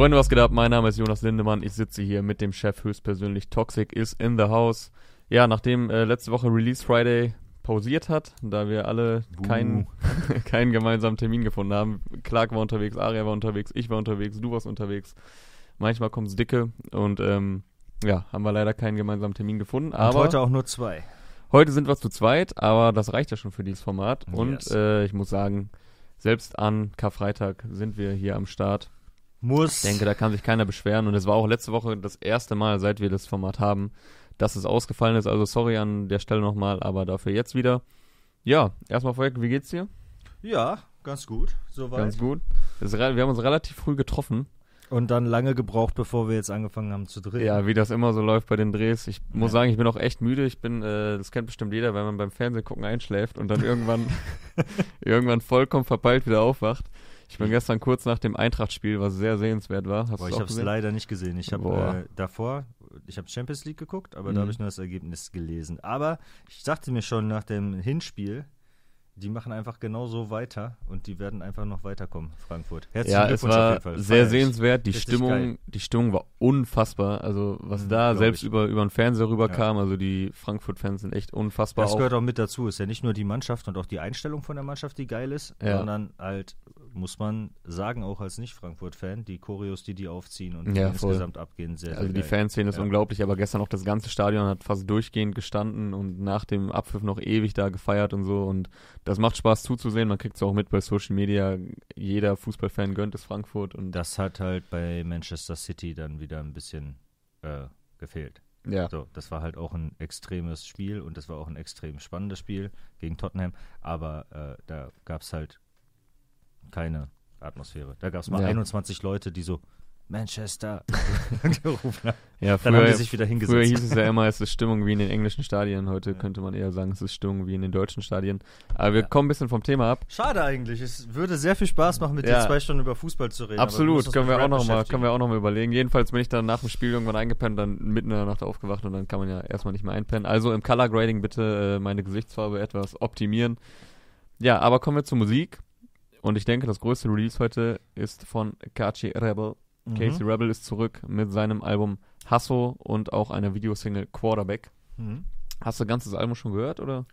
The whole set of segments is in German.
Freunde, was geht ab? Mein Name ist Jonas Lindemann. Ich sitze hier mit dem Chef höchstpersönlich. Toxic is in the house. Ja, nachdem äh, letzte Woche Release Friday pausiert hat, da wir alle keinen, keinen gemeinsamen Termin gefunden haben. Clark war unterwegs, Aria war unterwegs, ich war unterwegs, du warst unterwegs. Manchmal kommt's dicke und ähm, ja, haben wir leider keinen gemeinsamen Termin gefunden. Und aber heute auch nur zwei. heute sind wir zu zweit, aber das reicht ja schon für dieses Format. Und Yes. äh, ich muss sagen, selbst an Karfreitag sind wir hier am Start. Muss. Ich denke, da kann sich keiner beschweren. Und es war auch letzte Woche das erste Mal, seit wir das Format haben, dass es ausgefallen ist. Also sorry an der Stelle nochmal, aber dafür jetzt wieder. Ja, erstmal vorweg, wie geht's dir? ja, ganz gut. Soweit. Ganz gut. Es wir haben uns relativ früh getroffen. Und dann lange gebraucht, bevor wir jetzt angefangen haben zu drehen. Ja, wie das immer so läuft bei den Drehs. Ich muss Ja. sagen, ich bin auch echt müde. Ich bin, äh, das kennt bestimmt jeder, wenn man beim Fernsehen gucken einschläft und dann irgendwann, irgendwann vollkommen verpeilt wieder aufwacht. Ich bin gestern kurz nach dem Eintracht-Spiel, was sehr sehenswert war. Hast Boah, ich habe es leider nicht gesehen. Ich habe äh, davor, ich habe Champions League geguckt, aber Mhm. da habe ich nur das Ergebnis gelesen. Aber ich dachte mir schon nach dem Hinspiel, die machen einfach genauso weiter und die werden einfach noch weiterkommen, Frankfurt. Herzlichen Ja, es Glückwunsch auf war jeden Fall. sehr Feier sehenswert. Die Richtig Stimmung, geil. die Stimmung war unfassbar. Also was Mhm, da selbst ich. über über den Fernseher rüberkam. Also die Frankfurt-Fans sind echt unfassbar. Das auch. gehört auch mit dazu. Ist ja nicht nur die Mannschaft und auch die Einstellung von der Mannschaft, die geil ist, Ja. sondern halt, muss man sagen, auch als Nicht-Frankfurt-Fan, die Choreos, die die aufziehen und Ja, insgesamt abgehen, sehr, sehr Also die geil. Fanszene ist Ja. unglaublich, aber gestern auch das ganze Stadion hat fast durchgehend gestanden und nach dem Abpfiff noch ewig da gefeiert und so und das macht Spaß zuzusehen. Man kriegt es auch mit bei Social Media. Jeder Fußballfan gönnt es Frankfurt und Das hat halt bei Manchester City dann wieder ein bisschen äh, gefehlt. ja. So, das war halt auch ein extremes Spiel und das war auch ein extrem spannendes Spiel gegen Tottenham, aber äh, da gab es halt keine Atmosphäre. Da gab es mal Ja. 21 Leute, die so Manchester gerufen haben. Ja, Dann haben früher, die sich wieder hingesetzt. früher hieß es ja immer, es ist Stimmung wie in den englischen Stadien. Heute könnte man eher sagen, es ist Stimmung wie in den deutschen Stadien. Aber wir Ja. kommen ein bisschen vom Thema ab. Schade eigentlich. Es würde sehr viel Spaß machen, mit Ja. dir zwei Stunden über Fußball zu reden. Absolut, können wir, auch noch mal, können wir auch noch mal überlegen. Jedenfalls bin ich dann nach dem Spiel irgendwann eingepennt, dann mitten in der Nacht aufgewacht und dann kann man ja erstmal nicht mehr einpennen. Also im Color Grading bitte äh, meine Gesichtsfarbe etwas optimieren. Ja, aber kommen wir zur Musik. Und ich denke, das größte Release heute ist von Kachi Rebel. Mhm. Casey Rebel ist zurück mit seinem Album Hasso und auch einer Videosingle Quarterback. Mhm. Hast du ganzes Album schon gehört, oder?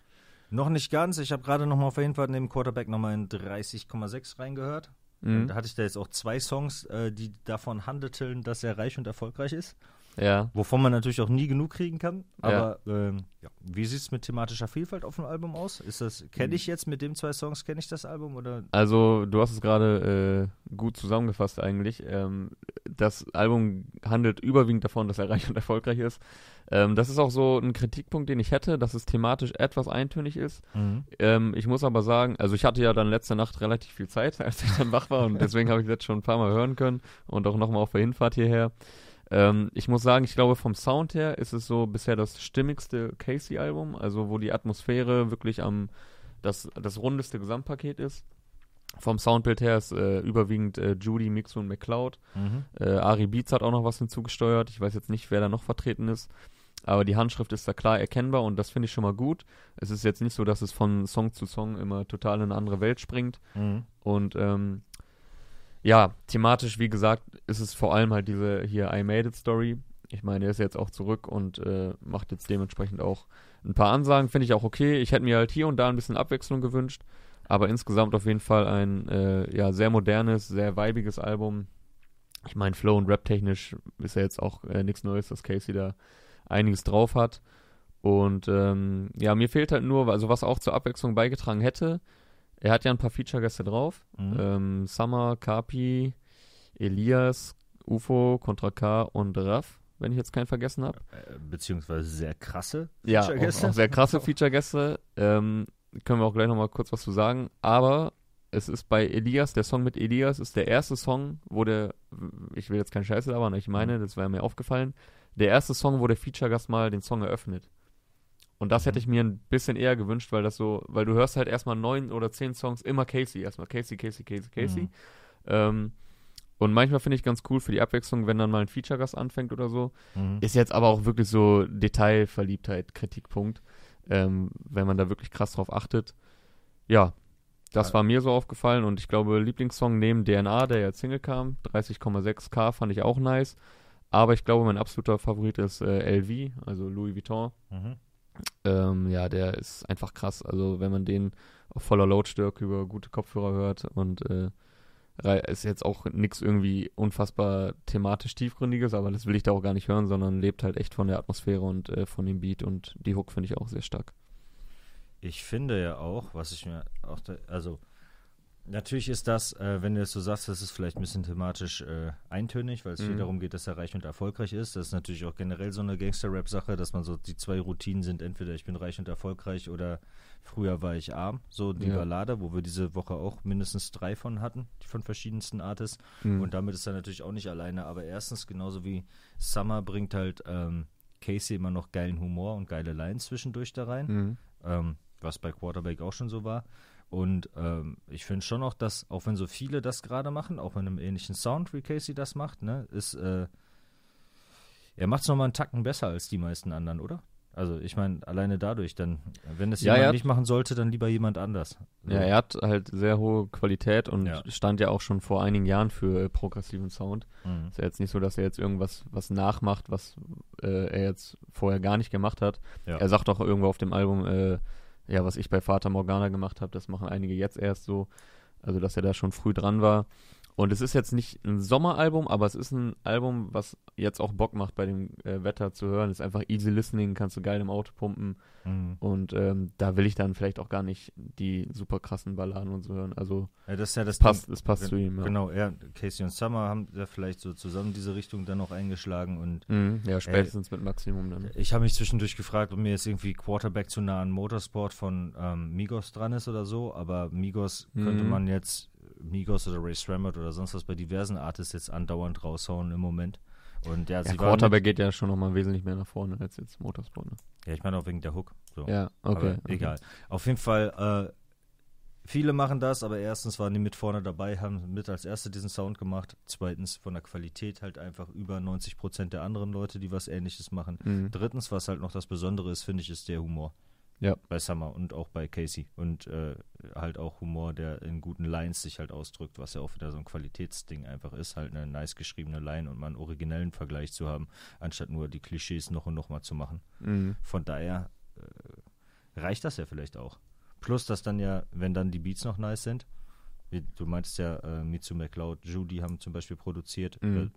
Noch nicht ganz. Ich habe gerade noch mal auf jeden Fall neben Quarterback nochmal in 30,6 reingehört. Mhm. da hatte ich da jetzt auch zwei Songs, äh, die davon handelten, dass er reich und erfolgreich ist. Ja. Wovon man natürlich auch nie genug kriegen kann. Ja. Aber ähm, ja. wie sieht es mit thematischer Vielfalt auf dem Album aus? Ist das, kenne ich jetzt mit den zwei Songs, kenne ich das Album oder? Also, du hast es gerade äh, gut zusammengefasst eigentlich. Ähm, das Album handelt überwiegend davon, dass er reich und erfolgreich ist. Ähm, das ist auch so ein Kritikpunkt, den ich hätte, dass es thematisch etwas eintönig ist. Ähm, ich muss aber sagen, also ich hatte ja dann letzte Nacht relativ viel Zeit, als ich dann wach war und deswegen habe ich jetzt schon ein paar Mal hören können und auch nochmal auf der Hinfahrt hierher. Ähm, ich muss sagen, ich glaube vom Sound her ist es so bisher das stimmigste Casey-Album, also wo die Atmosphäre wirklich am das, das rundeste Gesamtpaket ist. Vom Soundbild her ist äh, überwiegend äh, Judy, Mixu und McCloud. Mhm. Äh, Ari Beats hat auch noch was hinzugesteuert. Ich weiß jetzt nicht, wer da noch vertreten ist. Aber die Handschrift ist da klar erkennbar und das finde ich schon mal gut. Es ist jetzt nicht so, dass es von Song zu Song immer total in eine andere Welt springt. Mhm. Und ähm, ja, thematisch, wie gesagt, ist es vor allem halt diese hier I Made It Story. Ich meine, er ist jetzt auch zurück und äh, macht jetzt dementsprechend auch ein paar Ansagen, finde ich auch okay. Ich hätte mir halt hier und da ein bisschen Abwechslung gewünscht, aber insgesamt auf jeden Fall ein äh, ja, sehr modernes, sehr weibiges Album. Ich meine, Flow und Rap-technisch ist ja jetzt auch äh, nichts Neues, dass Casey da einiges drauf hat. Und ähm, ja, mir fehlt halt nur, also was auch zur Abwechslung beigetragen hätte, er hat ja ein paar Feature-Gäste drauf. Mhm. Ähm, Summer, Kapi, Elias, UFO, Contra K und Raff, wenn ich jetzt keinen vergessen habe. Äh, beziehungsweise sehr krasse Ja, auch, Feature-Gäste. auch sehr krasse Feature-Gäste. Ähm, können wir auch gleich nochmal kurz was zu sagen. Aber es ist bei Elias, der Song mit Elias ist der erste Song, wo der, ich will jetzt keinen Scheiß labern, ich meine, das wäre mir aufgefallen, der erste Song, wo der Feature-Gast mal den Song eröffnet. Und das hätte ich mir ein bisschen eher gewünscht, weil das so, weil du hörst halt erstmal neun oder zehn Songs immer Casey, erstmal Casey, Casey, Casey, Casey. Mhm. Ähm, und manchmal finde ich ganz cool für die Abwechslung, wenn dann mal ein Feature-Gast anfängt oder so. Mhm. Ist jetzt aber auch wirklich so Detailverliebtheit, Kritikpunkt, ähm, wenn man da wirklich krass drauf achtet. Ja, Das war mir so aufgefallen und ich glaube, Lieblingssong neben DNA, der jetzt Single kam, 30,6k fand ich auch nice. Aber ich glaube, mein absoluter Favorit ist äh, LV, also Louis Vuitton. Mhm. Ähm, ja, der ist einfach krass. Also wenn man den auf voller Lautstärke über gute Kopfhörer hört und äh, ist jetzt auch nichts irgendwie unfassbar thematisch tiefgründiges, aber das will ich da auch gar nicht hören, sondern lebt halt echt von der Atmosphäre und äh, von dem Beat und die Hook finde ich auch sehr stark. Ich finde ja auch, was ich mir auch, da, also natürlich ist das, äh, wenn du es so sagst, das ist vielleicht ein bisschen thematisch äh, eintönig, weil es viel Mhm. darum geht, dass er reich und erfolgreich ist. Das ist natürlich auch generell so eine Gangster-Rap-Sache, dass man so die zwei Routinen sind, entweder ich bin reich und erfolgreich oder früher war ich arm. So die Ja. Ballade, wo wir diese Woche auch mindestens drei von hatten, von verschiedensten Artists. Mhm. Und damit ist er natürlich auch nicht alleine. Aber erstens, genauso wie Summer bringt halt ähm, Casey immer noch geilen Humor und geile Lines zwischendurch da rein Mhm. ähm, was bei Quarterback auch schon so war. Und ähm, ich finde schon auch, dass, auch wenn so viele das gerade machen, auch mit einem ähnlichen Sound wie Casey das macht, ne, ist, äh, er macht es nochmal einen Tacken besser als die meisten anderen, oder? Also ich meine, alleine dadurch, dann, wenn das Ja, jemand hat- nicht machen sollte, dann lieber jemand anders. So. Ja, er hat halt sehr hohe Qualität und Ja. stand ja auch schon vor einigen Jahren für äh, progressiven Sound. Mhm. Ist ja jetzt nicht so, dass er jetzt irgendwas was nachmacht, was äh, er jetzt vorher gar nicht gemacht hat. Ja. Er sagt auch irgendwo auf dem Album, äh, ja, was ich bei Vater Morgana gemacht habe, das machen einige jetzt erst so. Also, dass er da schon früh dran war. Und es ist jetzt nicht ein Sommeralbum, aber es ist ein Album, was jetzt auch Bock macht, bei dem äh, Wetter zu hören. ist einfach easy listening, kannst du geil im Auto pumpen. Mhm. Und ähm, da will ich dann vielleicht auch gar nicht die super krassen Balladen und so hören. Also, Ja, das ist ja das es passt, Ding. es passt zu ihm. Ja. Genau, ja, Casey und Summer haben da vielleicht so zusammen diese Richtung dann noch eingeschlagen und Mhm, ja, spätestens mit Maximum dann. Ich habe mich zwischendurch gefragt, ob mir jetzt irgendwie Quarterback zu nah an Motorsport von ähm, Migos dran ist oder so, aber Migos könnte Mhm. man jetzt, Migos oder Ray Stramert oder sonst was bei diversen Artists jetzt andauernd raushauen im Moment. Und ja, Ja, sie Quarterback geht ja schon nochmal wesentlich mehr nach vorne als jetzt Motorsport. Ne? Ja, ich meine auch wegen der Hook. So. Ja, okay. aber egal. Auf jeden Fall, äh, viele machen das, aber erstens waren die mit vorne dabei, haben mit als erste diesen Sound gemacht. Zweitens von der Qualität halt einfach über 90 Prozent der anderen Leute, die was ähnliches machen. Mhm. Drittens, was halt noch das Besondere ist, finde ich, ist der Humor. Ja. Bei Summer und auch bei Casey. Und äh, halt auch Humor, der in guten Lines sich halt ausdrückt, was ja auch wieder so ein Qualitätsding einfach ist, halt eine nice geschriebene Line und mal einen originellen Vergleich zu haben, anstatt nur die Klischees noch und noch mal zu machen. Mhm. Von daher äh, reicht das ja vielleicht auch. Plus, dass dann ja, wenn dann die Beats noch nice sind, wie du meintest ja, äh, Mitsu McLeod, Judy haben zum Beispiel produziert, Mhm.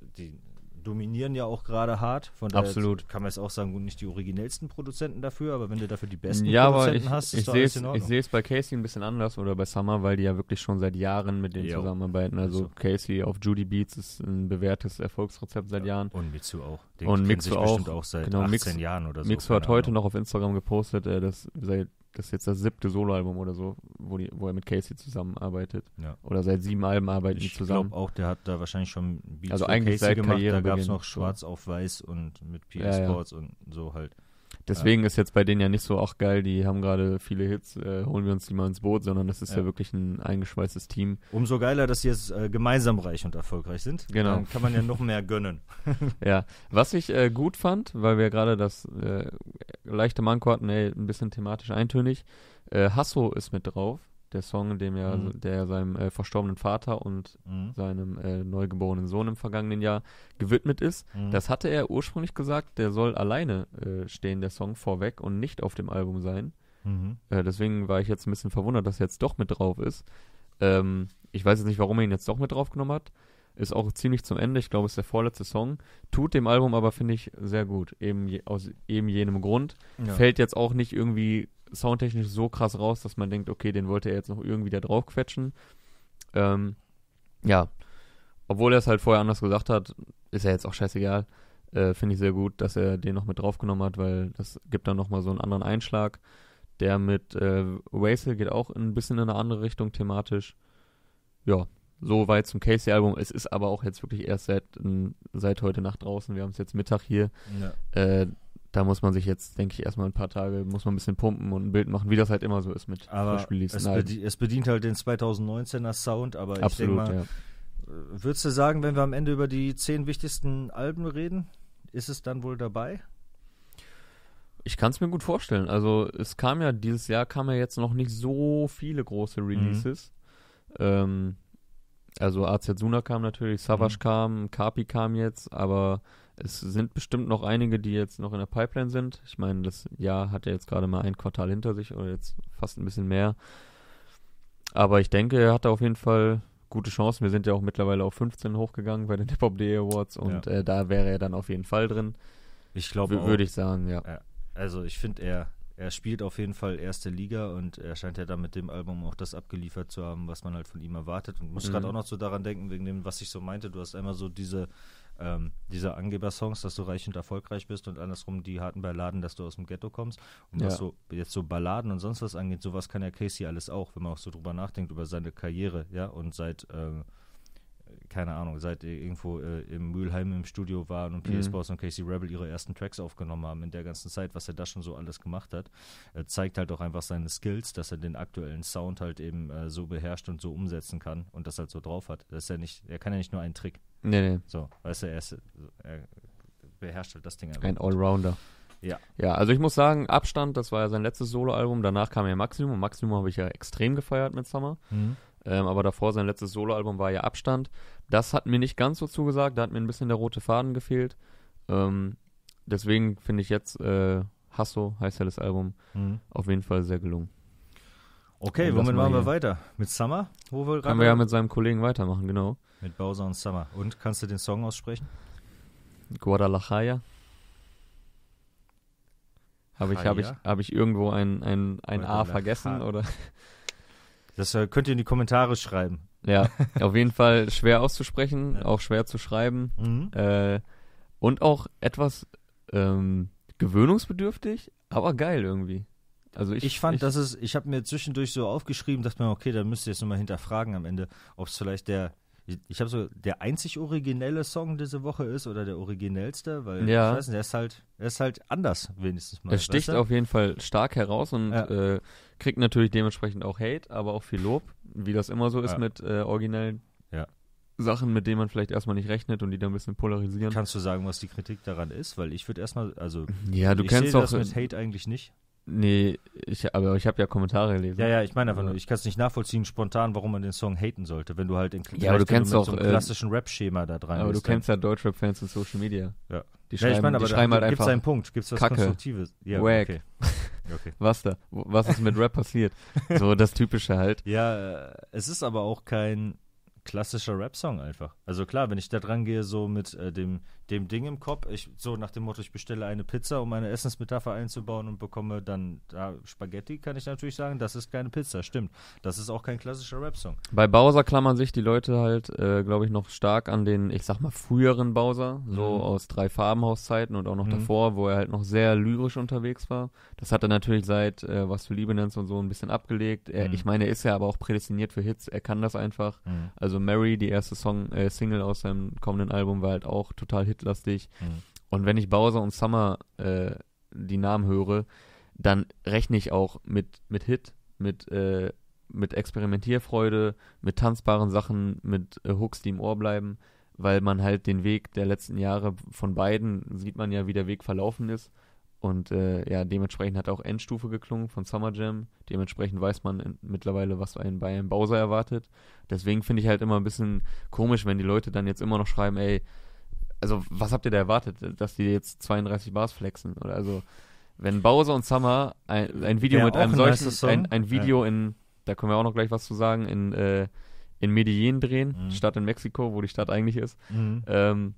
äh, die dominieren ja auch gerade hart. Von daher Absolut. kann man jetzt auch sagen, nicht die originellsten Produzenten dafür, aber wenn du dafür die besten Ja, Produzenten ich, hast, ich ist doch sehe alles es in ich Ordnung. sehe es bei Casey ein bisschen anders oder bei Summer, weil die ja wirklich schon seit Jahren mit denen Jo. zusammenarbeiten. Also Also. Casey auf Judy Beats ist ein bewährtes Erfolgsrezept seit Jahren. Und Mitsu auch. Den Und sich auch. bestimmt auch seit Genau, 18 Mix- Jahren oder so. Mixo hat heute noch auf Instagram gepostet, äh, dass seit das ist jetzt das siebte Soloalbum oder so, wo, die, wo er mit Casey zusammenarbeitet. Ja. Oder seit sieben Alben arbeiten die Ich zusammen. glaube auch, der hat da wahrscheinlich schon Beats Also eigentlich Casey seit gemacht. Da Karrierebeginn, gab es noch so. Schwarz auf Weiß und mit PS Ja, ja. Sports und so halt. Deswegen ist jetzt bei denen ja nicht so, ach geil, die haben gerade viele Hits, äh, holen wir uns die mal ins Boot, sondern das ist ja, Ja. wirklich ein eingeschweißtes Team. Umso geiler, dass sie jetzt äh, gemeinsam reich und erfolgreich sind. Genau. Dann kann man ja noch mehr gönnen. Ja, was ich äh, gut fand, weil wir gerade das äh, leichte Manko hatten, ey, ein bisschen thematisch eintönig, äh, Hasso ist mit drauf, der Song, dem ja, Mhm. der seinem äh, verstorbenen Vater und Mhm. seinem äh, neugeborenen Sohn im vergangenen Jahr gewidmet ist. Mhm. Das hatte er ursprünglich gesagt, der soll alleine äh, stehen, der Song vorweg und nicht auf dem Album sein. Mhm. Äh, deswegen war ich jetzt ein bisschen verwundert, dass er jetzt doch mit drauf ist. Ähm, ich weiß jetzt nicht, warum er ihn jetzt doch mit draufgenommen hat. Ist auch ziemlich zum Ende. Ich glaube, es ist der vorletzte Song. Tut dem Album aber, finde ich, sehr gut. Eben je, aus eben jenem Grund. Ja. Fällt jetzt auch nicht irgendwie soundtechnisch so krass raus, dass man denkt, okay, den wollte er jetzt noch irgendwie da drauf quetschen. Ähm, ja. Obwohl er es halt vorher anders gesagt hat, ist er jetzt auch scheißegal. Äh, finde ich sehr gut, dass er den noch mit draufgenommen hat, weil das gibt dann nochmal so einen anderen Einschlag. Der mit äh, Waisel geht auch ein bisschen in eine andere Richtung thematisch. Ja, so weit zum Casey-Album. Es ist aber auch jetzt wirklich erst seit, seit heute Nacht draußen. Wir haben es jetzt Mittag hier. Ja. Äh, da muss man sich jetzt, denke ich, erstmal ein paar Tage, muss man ein bisschen pumpen und ein Bild machen, wie das halt immer so ist mit Aber es, bedi es bedient halt den 2019er Sound, aber ich Absolut, denke mal, ja. äh, würdest du sagen, wenn wir am Ende über die zehn wichtigsten Alben reden, ist es dann wohl dabei? Ich kann es mir gut vorstellen. Also es kam ja, dieses Jahr kam ja jetzt noch nicht so viele große Releases. Ähm, also Azazuna kam natürlich, Savage Mhm. kam, Kapi kam jetzt, aber es sind bestimmt noch einige, die jetzt noch in der Pipeline sind. Ich meine, das Jahr hat ja jetzt gerade mal ein Quartal hinter sich oder jetzt fast ein bisschen mehr. Aber ich denke, er hatte auf jeden Fall gute Chancen. Wir sind ja auch mittlerweile auf 15 hochgegangen bei den Hip-Hop.de Awards und Ja. äh, da wäre er dann auf jeden Fall drin. Ich glaube Würde ich sagen, ja. Also ich finde, er, er spielt auf jeden Fall erste Liga und er scheint ja dann mit dem Album auch das abgeliefert zu haben, was man halt von ihm erwartet. Und muss Mhm. gerade auch noch so daran denken, wegen dem, was ich so meinte, du hast einmal so diese, ähm, diese Angeber-Songs, dass du reich und erfolgreich bist und andersrum die harten Balladen, dass du aus dem Ghetto kommst. Und was Ja. so jetzt so Balladen und sonst was angeht, sowas kann ja Casey alles auch, wenn man auch so drüber nachdenkt, über seine Karriere, ja, und seit ähm, keine Ahnung, seit er irgendwo äh, im Mülheim im Studio waren und PS Mhm. Boss und Casey Rebel ihre ersten Tracks aufgenommen haben in der ganzen Zeit, was er da schon so alles gemacht hat, äh, zeigt halt auch einfach seine Skills, dass er den aktuellen Sound halt eben äh, so beherrscht und so umsetzen kann und das halt so drauf hat. Das ist ja nicht, er kann ja nicht nur einen Trick. Nee, nee. So, weißt du, er, ist, er beherrscht halt das Ding einfach. Ein Allrounder. Ja. Ja, also ich muss sagen, Abstand, das war ja sein letztes Soloalbum. Danach kam ja Maximum. Maximum habe ich ja extrem gefeiert mit Summer. Mhm. Ähm, aber davor sein letztes Soloalbum war ja Abstand. Das hat mir nicht ganz so zugesagt. Da hat mir ein bisschen der rote Faden gefehlt. Ähm, deswegen finde ich jetzt äh, Hasso, heißt ja das Album, Mhm. auf jeden Fall sehr gelungen. Okay, womit machen wir weiter? Mit Summer? Wo wir Können wir ja mit seinem Kollegen weitermachen, genau. mit Bowser und Summer. Und kannst du den Song aussprechen? Guadalajara. Habe ich, hab ich, hab ich irgendwo ein, ein, ein A vergessen? Oder? Das äh, könnt ihr in die Kommentare schreiben. Ja, auf jeden Fall schwer auszusprechen, Ja. auch schwer zu schreiben. Mhm. Äh, und auch etwas ähm, gewöhnungsbedürftig, aber geil irgendwie. Also ich, Ich, fand, dass es, ich habe mir zwischendurch so aufgeschrieben, dachte mir, okay, da müsst ihr jetzt nochmal hinterfragen am Ende, ob es vielleicht der, ich habe so, der einzig originelle Song diese Woche ist oder der originellste, weil Ja. ich weiß nicht, der ist halt, er ist halt anders, wenigstens mal. Es sticht weißt du? auf jeden Fall stark heraus und Ja. äh, kriegt natürlich dementsprechend auch Hate, aber auch viel Lob, wie das immer so ist Ja. mit äh, originellen. Sachen, mit denen man vielleicht erstmal nicht rechnet und die dann ein bisschen polarisieren. Kannst du sagen, was die Kritik daran ist? Weil ich würde erstmal, also ja, du ich kennst sehe doch. das mit Hate eigentlich nicht. Nee, ich, aber ich habe ja Kommentare gelesen. Ja, ja, ich meine einfach Ja. nur, ich kann es nicht nachvollziehen spontan, warum man den Song haten sollte, wenn du halt in Ja, aber du kennst doch, so einem äh, klassischen Rap-Schema da dran aber du kennst ja Deutschrap-Fans in Social Media. Ja. Die Ja, schreiben, ich meine, aber die schreiben halt gibt's einfach, einen Punkt, gibt's was Kacke. Konstruktives. Ja, Wack. okay. okay. was da, was ist mit Rap passiert? So das Typische halt. Ja, äh, es ist aber auch kein klassischer Rap-Song einfach. Also klar, wenn ich da dran gehe, so mit äh, dem, dem Ding im Kopf, ich, so nach dem Motto, ich bestelle eine Pizza, um eine Essensmetapher einzubauen und bekomme dann da Spaghetti, kann ich natürlich sagen, das ist keine Pizza, stimmt. Das ist auch kein klassischer Rap-Song. Bei Bowser klammern sich die Leute halt, äh, glaube ich, noch stark an den, ich sag mal, früheren Bowser, so Mhm. aus drei Farbenhauszeiten und auch noch Mhm. davor, wo er halt noch sehr lyrisch unterwegs war. Das hat er natürlich seit äh, Was du Liebe nennst und so ein bisschen abgelegt. Er, Mhm. Ich meine, er ist ja aber auch prädestiniert für Hits, er kann das einfach. Mhm. Also Mary, die erste Song, äh, Single aus seinem kommenden Album, war halt auch total hitlastig. Mhm. Und wenn ich Bowser und Summer äh, die Namen höre, dann rechne ich auch mit, mit Hit, mit, äh, mit Experimentierfreude, mit tanzbaren Sachen, mit äh, Hooks, die im Ohr bleiben, weil man halt den Weg der letzten Jahre von beiden sieht man ja, wie der Weg verlaufen ist. Und äh, ja, dementsprechend hat auch Endstufe geklungen von Summer Jam. Dementsprechend weiß man in, mittlerweile, was einen bei einem Bowser erwartet. Deswegen finde ich halt immer ein bisschen komisch, wenn die Leute dann jetzt immer noch schreiben, ey, also was habt ihr da erwartet, dass die jetzt 32 Bars flexen? Oder also, wenn Bowser und Summer ein, ein Video Wäre mit einem ein solchen, ein, ein Video in, da können wir auch noch gleich was zu sagen, in, äh, in Medellin drehen, Mhm. Stadt in Mexiko, wo die Stadt eigentlich ist. Mhm. Ähm,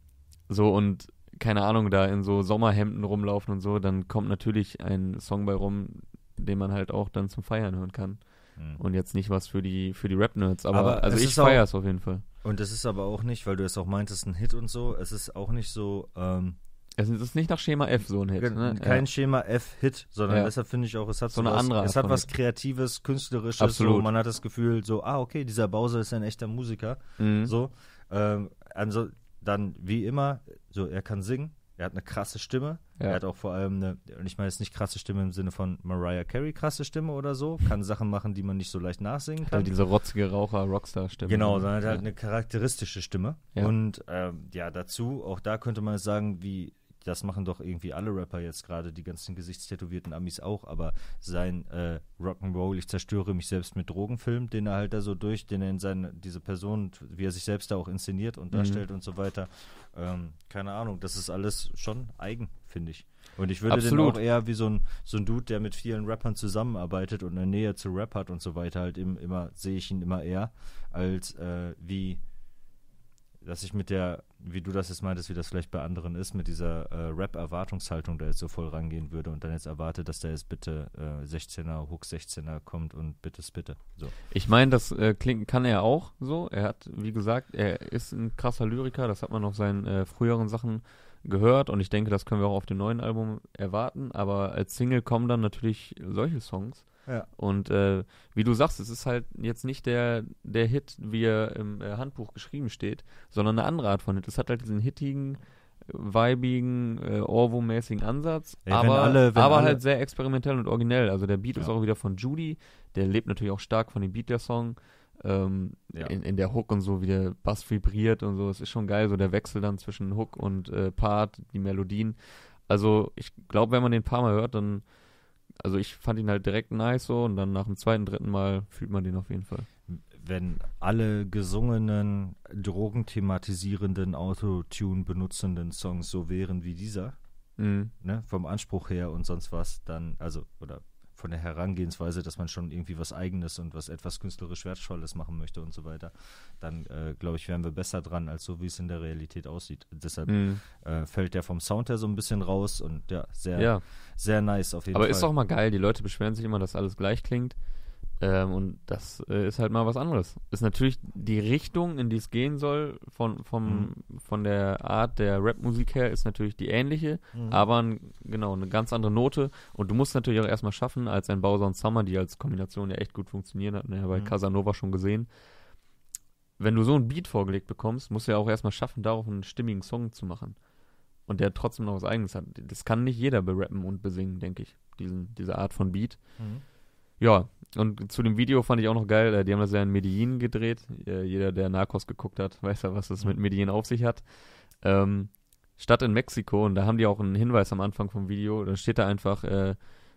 so und keine Ahnung, da in so Sommerhemden rumlaufen und so, dann kommt natürlich ein Song bei rum, den man halt auch dann zum Feiern hören kann. Mhm. Und jetzt nicht was für die, für die Rap-Nerds. Aber, Aber also ich feiere es auf jeden Fall. Und es ist aber auch nicht, weil du es auch meintest, ein Hit und so, es ist auch nicht so, ähm, Es ist nicht nach Schema F so ein Hit. Ne? kein Schema F-Hit, sondern Ja. deshalb finde ich auch, es hat So eine was, andere Art es hat was Hit. Kreatives, Künstlerisches, Absolut. so, man hat das Gefühl, so, ah, okay, dieser Bowser ist ein echter Musiker, ja. Mhm. so, ähm, also, dann, wie immer, so, er kann singen, er hat eine krasse Stimme, Ja. er hat auch vor allem eine, und ich meine jetzt nicht krasse Stimme im Sinne von Mariah Carey krasse Stimme oder so, kann Sachen machen, die man nicht so leicht nachsingen kann. Also diese rotzige Raucher-Rockstar-Stimme. Genau, sondern hat halt ja. eine charakteristische Stimme. Ja. Und ähm, ja, dazu, auch da könnte man sagen, wie das machen doch irgendwie alle Rapper jetzt gerade, die ganzen gesichtstätowierten Amis auch, aber sein äh, Rock'n'Roll, ich zerstöre mich selbst mit Drogenfilm, den er halt da so durch, den er in seine, diese Person, wie er sich selbst da auch inszeniert und Mhm. darstellt und so weiter. Ähm, keine Ahnung, das ist alles schon eigen, finde ich. Und ich würde den Absolut. auch eher wie so ein, so ein Dude, der mit vielen Rappern zusammenarbeitet und eine Nähe zu Rap hat und so weiter, halt im, immer, sehe ich ihn immer eher, als äh, wie dass ich mit der, wie du das jetzt meintest, wie das vielleicht bei anderen ist, mit dieser äh, Rap-Erwartungshaltung da jetzt so voll rangehen würde und dann jetzt erwarte, dass da jetzt bitte äh, 16er, Hook 16er kommt und bitte bitte. So. Ich meine, das äh, klingt, kann er auch so. Er hat, wie gesagt, er ist ein krasser Lyriker, das hat man auf seinen äh, früheren Sachen gehört und ich denke, das können wir auch auf dem neuen Album erwarten, aber als Single kommen dann natürlich solche Songs. Ja. Und äh, wie du sagst, es ist halt jetzt nicht der, der Hit, wie er im äh, Handbuch geschrieben steht, sondern eine andere Art von Hit. Es hat halt diesen hittigen, vibigen, äh, Orwo-mäßigen Ansatz, wenn aber, alle- wenn aber alle- halt sehr experimentell und originell. Also der Beat ist Ja. auch wieder von Judy, der lebt natürlich auch stark von dem Beat der Song. Ähm, Ja. in, in der Hook und so, wie der Bass vibriert und so, es ist schon geil, so der Wechsel dann zwischen Hook und äh, Part, die Melodien. Also ich glaube, wenn man den ein paar Mal hört, dann, also ich fand ihn halt direkt nice so und dann nach dem zweiten, dritten Mal fühlt man den auf jeden Fall. Wenn alle gesungenen, drogenthematisierenden, Autotune benutzenden Songs so wären wie dieser, Mhm. ne, vom Anspruch her und sonst was, dann, also, oder von der Herangehensweise, dass man schon irgendwie was Eigenes und was etwas künstlerisch Wertvolles machen möchte und so weiter, dann, äh, glaube ich, wären wir besser dran, als so, wie es in der Realität aussieht. Deshalb Mhm. äh, fällt der vom Sound her so ein bisschen raus und ja, sehr, Ja, sehr nice auf jeden aber Fall. ist auch mal geil, die Leute beschweren sich immer, dass alles gleich klingt. Ähm, und das äh, ist halt mal was anderes. Ist natürlich die Richtung, in die es gehen soll, von, vom, von der Art der Rap-Musik her, ist natürlich die ähnliche, Mhm. aber genau, eine ganz andere Note. Und du musst natürlich auch erstmal schaffen, als ein Bowser und Summer, die als Kombination ja echt gut funktionieren, hatten wir ja bei Mhm. Casanova schon gesehen. Wenn du so ein Beat vorgelegt bekommst, musst du ja auch erstmal schaffen, darauf einen stimmigen Song zu machen. Und der trotzdem noch was Eigenes hat. Das kann nicht jeder berappen und besingen, denke ich, diesen, diese Art von Beat. Mhm. Ja, und zu dem Video fand ich auch noch geil, äh, die haben das ja in Medellin gedreht. Äh, Jeder, der Narcos geguckt hat, weiß ja, was das mit Medellin auf sich hat. Ähm, Stadt in Mexiko, und da haben die auch einen Hinweis am Anfang vom Video, da steht da einfach, äh,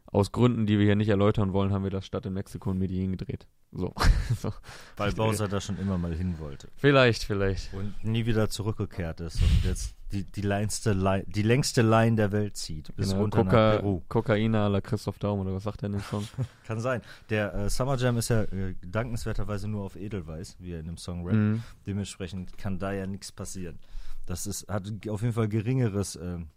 aus Gründen, die wir hier nicht erläutern wollen, haben wir das Stadt in Mexiko und Medellin gedreht. So. so. Weil Bowser da schon immer mal hin wollte. Vielleicht, vielleicht. Und nie wieder zurückgekehrt ist und jetzt die, die, längste Line, die längste Line der Welt zieht. Bis Genau, runter Coca nach Peru. Kokaina la Christoph Daum, oder was sagt er in dem Song? Kann sein. Der äh, Summer Jam ist ja äh, dankenswerterweise nur auf Edelweiß, wie er in dem Song rappt. Mhm. Dementsprechend kann da ja nichts passieren. Das ist, hat auf jeden Fall geringeres ähm,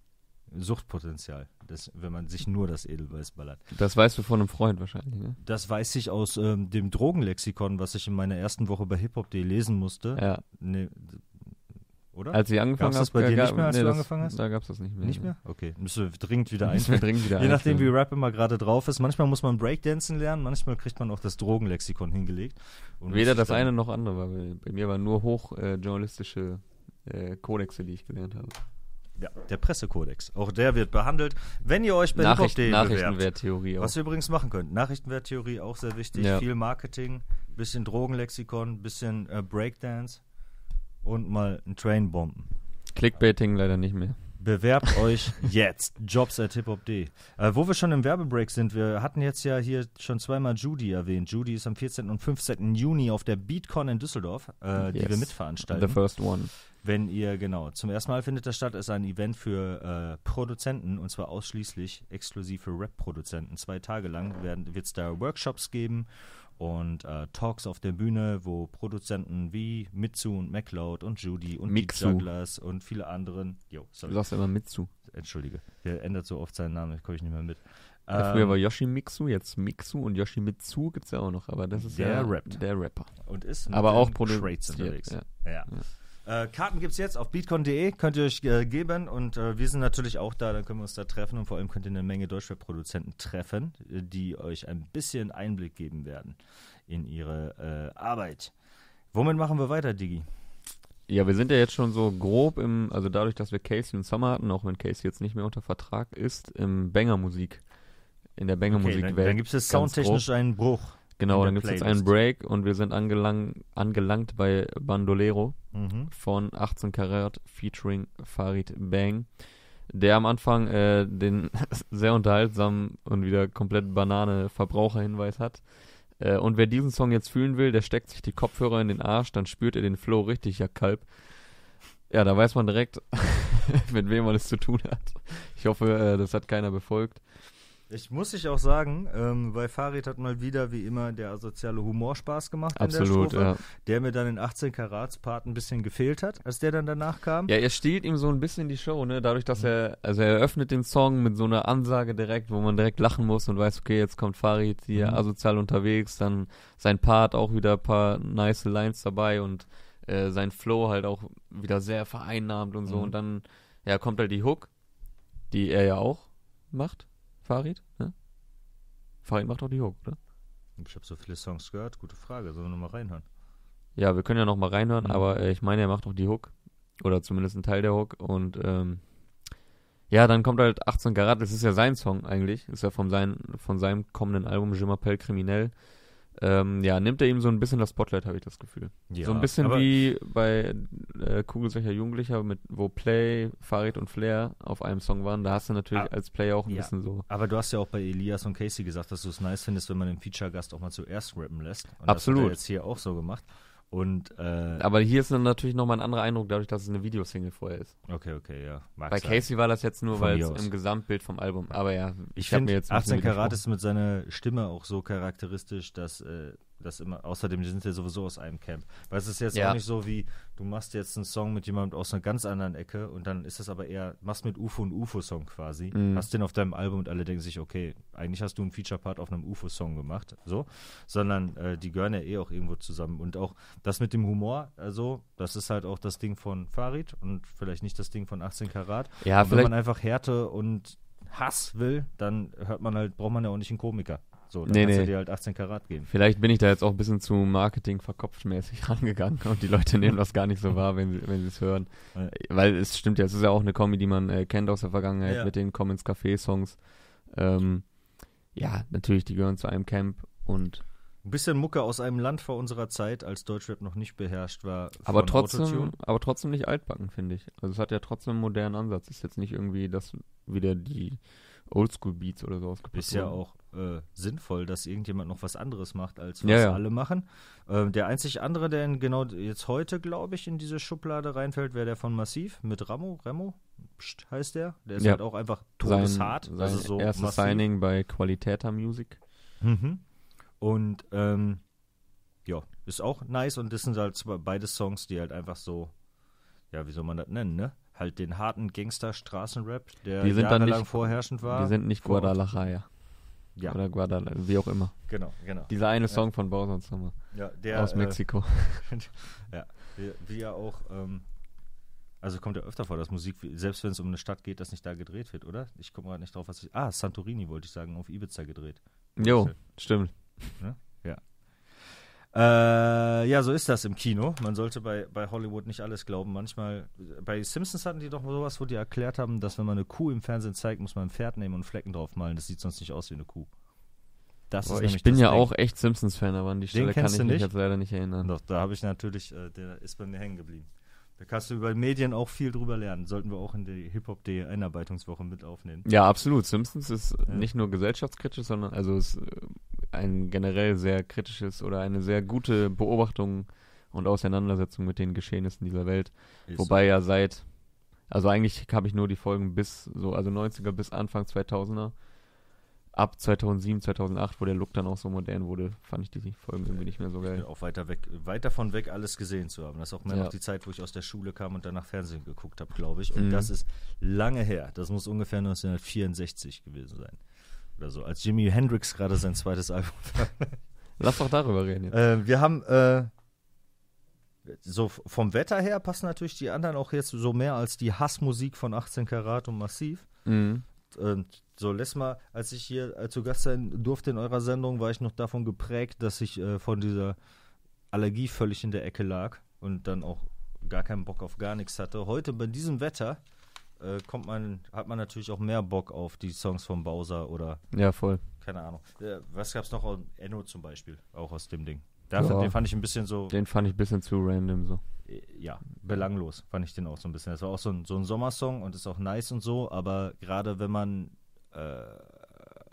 Suchtpotenzial, das, wenn man sich nur das Edelweiß ballert. Das weißt du von einem Freund wahrscheinlich, ne? Das weiß ich aus ähm, dem Drogenlexikon, was ich in meiner ersten Woche bei hiphop.de lesen musste. Ja. Nee, d- oder? Als ich angefangen habe. das bei dir nicht mehr, als du das, angefangen hast? Da gab es das nicht mehr. Nicht mehr? Okay, müssen wir dringend wieder einführen. dringend wieder Je nachdem, wie. Rap immer gerade drauf ist. Manchmal muss man Breakdancen lernen, manchmal kriegt man auch das Drogenlexikon hingelegt. Und Weder das eine noch andere, weil bei mir waren nur hochjournalistische äh, Kodexe, die ich gelernt habe. Ja, der Pressekodex. Auch der wird behandelt. Wenn ihr euch bei Nachricht, hiphop.de bewerbt, Nachrichtenwerttheorie auch. was ihr übrigens machen könnt. Nachrichtenwerttheorie auch sehr wichtig. Ja. Viel Marketing, bisschen Drogenlexikon, bisschen äh, Breakdance und mal ein Trainbomben. Clickbaiting leider nicht mehr. Bewerbt euch jetzt. Jobs at hiphop.de. Äh, wo wir schon im Werbebreak sind, wir hatten jetzt ja hier schon zweimal Judy erwähnt. Judy ist am 14. und 15. Juni auf der BeatCon in Düsseldorf, äh, die Yes. wir The mitveranstalten. first one. Wenn ihr, genau, zum ersten Mal findet das statt, ist ein Event für äh, Produzenten und zwar ausschließlich exklusiv für Rap-Produzenten. Zwei Tage lang wird es da Workshops geben und äh, Talks auf der Bühne, wo Produzenten wie Mitsu und MacLeod und Judy und Mixu. Jugglers und viele anderen. Jo, Du sorry, sagst immer Mitsu. entschuldige. Der ändert so oft seinen Namen, komme ich nicht mehr mit. Ja, Ähm, früher war Yoshimitsu, jetzt Mixu und Yoshimitsu gibt es ja auch noch, aber das ist Der ja rappt. der Rapper. und ist Aber auch. Trades unterwegs. Ja. Ja. Äh, Karten gibt es jetzt auf beatcon.de, könnt ihr euch äh, geben und äh, wir sind natürlich auch da, dann können wir uns da treffen und vor allem könnt ihr eine Menge Deutschrap-Produzenten treffen, äh, die euch ein bisschen Einblick geben werden in ihre äh, Arbeit. Womit machen wir weiter, Digi? Ja, wir sind ja jetzt schon so grob im, also dadurch, dass wir Casey und Summer hatten, auch wenn Casey jetzt nicht mehr unter Vertrag ist, im Banger-Musik. In der Okay, Banger-Musik-Welt. dann, dann gibt es soundtechnisch einen Bruch. Genau, dann gibt es jetzt einen Break und wir sind angelang, angelangt bei Bandolero Mhm. von 18 Karat featuring Farid Bang. der am Anfang äh, den sehr unterhaltsamen und wieder komplett banane Verbraucherhinweis hat. Äh, und wer diesen Song jetzt fühlen will, der steckt sich die Kopfhörer in den Arsch, dann spürt er den Flow richtig, ja Kalb. Ja, da weiß man direkt, mit wem man es zu tun hat. Ich hoffe, äh, das hat keiner befolgt. Ich muss ich auch sagen, ähm, bei Farid hat mal wieder wie immer der asoziale Humor Spaß gemacht Absolut, in der Strophe, ja. der mir dann in 18 Karats Part ein bisschen gefehlt hat, als der dann danach kam. Ja, er stiehlt ihm so ein bisschen die Show, ne? Dadurch, dass er, also er eröffnet den Song mit so einer Ansage direkt, wo man direkt lachen muss und weiß, okay, jetzt kommt Farid hier Mhm. asozial unterwegs, dann sein Part auch wieder ein paar nice Lines dabei und äh, sein Flow halt auch wieder sehr vereinnahmt und so. Mhm. Und dann, ja, kommt halt die Hook, die er ja auch macht, Farid, ne? Farid macht auch die Hook, oder? Ich habe so viele Songs gehört, gute Frage, sollen wir nochmal reinhören? Ja, wir können ja noch mal reinhören, Mhm. aber äh, ich meine, er macht auch die Hook. Oder zumindest einen Teil der Hook. Und ähm, ja, dann kommt halt 18 Karat, das ist ja sein Song eigentlich. Ist ja von, sein, von seinem kommenden Album Je m'appelle Kriminell. Ähm, ja, nimmt er ihm so ein bisschen das Spotlight, habe ich das Gefühl. Ja, so ein bisschen wie bei äh, Kugelsicher Jugendlicher, mit, wo Play, Farid und Flair auf einem Song waren. Da hast du natürlich Ah, als Play auch ein ja. bisschen so. Aber du hast ja auch bei Elias und Casey gesagt, dass du es nice findest, wenn man den Feature-Gast auch mal zuerst rappen lässt. Und Das hat Absolut. er jetzt hier auch so gemacht. Und, äh, Aber hier ist dann natürlich nochmal ein anderer Eindruck, dadurch, dass es eine Videosingle vorher ist. okay, okay, ja. Mag Bei sein. Casey war das jetzt nur, weil es im Gesamtbild vom Album. Aber ja, Ich hab finde, ein 18 bisschen Karat ist mit seiner Stimme auch so charakteristisch, dass äh, das immer, außerdem die sind ja sowieso aus einem Camp. Weil es ist jetzt Ja. auch nicht so wie, du machst jetzt einen Song mit jemandem aus einer ganz anderen Ecke und dann ist es aber eher, machst mit UFO einen UFO-Song quasi, Mhm. hast den auf deinem Album und alle denken sich, okay, eigentlich hast du einen Feature-Part auf einem UFO-Song gemacht, so, sondern äh, die gehören ja eh auch irgendwo zusammen und auch das mit dem Humor, also, das ist halt auch das Ding von Farid und vielleicht nicht das Ding von 18 Karat. Ja, Und wenn man einfach Härte und Hass will, dann hört man halt, braucht man ja auch nicht einen Komiker. So, dann Nee, kannst nee. du dir halt 18 Karat geben. Vielleicht bin ich da jetzt auch ein bisschen zu Marketing verkopftmäßig rangegangen und die Leute nehmen das gar nicht so wahr, wenn sie wenn es hören. Ja. Weil es stimmt ja, es ist ja auch eine Kombi, die man äh, kennt aus der Vergangenheit Ja. mit den Commons Café Songs. Ähm, ja, natürlich, die gehören zu einem Camp und Ein bisschen Mucke aus einem Land vor unserer Zeit, als Deutschrap noch nicht beherrscht war. aber trotzdem, Autotune. aber trotzdem nicht altbacken, finde ich. Also es hat ja trotzdem einen modernen Ansatz. Ist jetzt nicht irgendwie, dass wieder die Oldschool Beats oder so ausgepackt Ist ja wurden. auch äh, sinnvoll, dass irgendjemand noch was anderes macht, als was Ja, ja. alle machen. Ähm, der einzig andere, der in genau jetzt heute, glaube ich, in diese Schublade reinfällt, wäre der von Massiv mit Ramo. Remo Psst, heißt der. Der ist Ja. halt auch einfach sein, todeshart. sein also so erstes massiv. Signing bei Qualitäter Music. Mhm. Und ähm, ja, ist auch nice und das sind halt beide Songs, die halt einfach so, ja, wie soll man das nennen, ne? Halt den harten Gangster-Straßenrap, der Die sind dann jahrelang nicht- vorherrschend war. Die sind nicht. Guadalajara Ja, oder Guadalajara, wie auch immer. genau, genau. Dieser eine Song von Bowser Summer Ja, der, aus äh, Mexiko. ja, wie, ja auch, ähm, also kommt ja öfter vor, dass Musik, selbst wenn es um eine Stadt geht, dass nicht da gedreht wird, oder? Ich komme gerade nicht drauf, was ich. Ah, Santorini wollte ich sagen, auf Ibiza gedreht. Jo, stimmt. Äh, ja, so ist das im Kino. Man sollte bei, bei Hollywood nicht alles glauben. Manchmal, bei Simpsons hatten die doch sowas, wo die erklärt haben, dass wenn man eine Kuh im Fernsehen zeigt, muss man ein Pferd nehmen und Flecken drauf malen. Das sieht sonst nicht aus wie eine Kuh. Das Boah, ist ich bin ja Ding. auch echt Simpsons-Fan, aber an die Stelle kann ich mich jetzt leider nicht erinnern. Doch, da habe ich natürlich, äh, der ist bei mir hängen geblieben. Da kannst du über Medien auch viel drüber lernen. Sollten wir auch in die Hip-Hop-D Einarbeitungswoche mit aufnehmen. Ja, absolut. Simpsons ist Ja. nicht nur gesellschaftskritisch, sondern also ist ein generell sehr kritisches oder eine sehr gute Beobachtung und Auseinandersetzung mit den Geschehnissen dieser Welt. Ist Wobei ja seit, also eigentlich habe ich nur die Folgen bis so, also 90er bis Anfang 2000er. Ab 2007, 2008, wo der Look dann auch so modern wurde, fand ich die Folgen irgendwie nicht mehr so Ich bin geil. auch weiter weg, weit davon weg, alles gesehen zu haben. Das ist auch mehr Ja. noch die Zeit, wo ich aus der Schule kam und danach Fernsehen geguckt habe, glaube ich. Und Mhm. das ist lange her. Das muss ungefähr 1964 gewesen sein. Oder so, als Jimi Hendrix gerade sein zweites Album Lass doch darüber reden jetzt. äh, Wir haben, äh, so vom Wetter her passen natürlich die anderen auch jetzt so mehr als die Hassmusik von 18 Karat und Massiv. Mhm. Und so, letztes Mal, als ich hier äh, zu Gast sein durfte in eurer Sendung, war ich noch davon geprägt, dass ich äh, von dieser Allergie völlig in der Ecke lag und dann auch gar keinen Bock auf gar nichts hatte. Heute bei diesem Wetter äh, kommt man, hat man natürlich auch mehr Bock auf die Songs von Bowser oder Ja, voll. keine Ahnung. Äh, was gab's noch? Enno zum Beispiel, auch aus dem Ding. Dafür, Ja. Den fand ich ein bisschen so, Den fand ich ein bisschen zu random so. äh, ja, belanglos, fand ich den auch so ein bisschen. Das war auch so ein, so ein Sommersong und ist auch nice und so, aber gerade wenn man äh,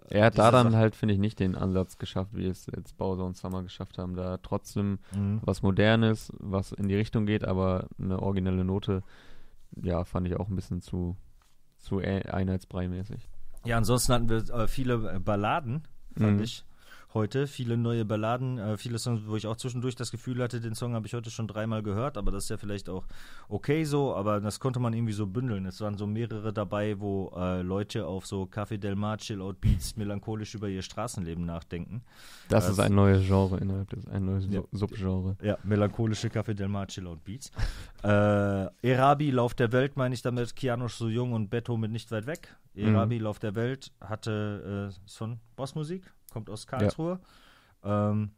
Er hat da dann Sache- halt, finde ich, nicht den Ansatz geschafft, wie es jetzt Bowser und Summer geschafft haben. Da trotzdem Mhm. was Modernes, was in die Richtung geht, aber eine originelle Note, ja, fand ich auch ein bisschen zu, zu ä- einheitsbrei-mäßig. Ja, ansonsten hatten wir äh, viele äh, Balladen, fand Mhm. ich heute. Viele neue Balladen, äh, viele Songs, wo ich auch zwischendurch das Gefühl hatte, den Song habe ich heute schon dreimal gehört, aber das ist ja vielleicht auch okay so, aber das konnte man irgendwie so bündeln. Es waren so mehrere dabei, wo äh, Leute auf so Café Del Mar, Chill-Out Beats melancholisch über ihr Straßenleben nachdenken. Das Das- ist ein neues Genre innerhalb des, ein neues Ja. Sub- Subgenre. Ja, melancholische Café Del Mar, Chill-Out Beats. äh, Erabi, Lauf der Welt, meine ich damit, Kianosch so jung und Beto mit nicht weit weg. Erabi, Lauf der Welt, hatte äh, ist von Bossmusik, kommt aus Karlsruhe. Ähm,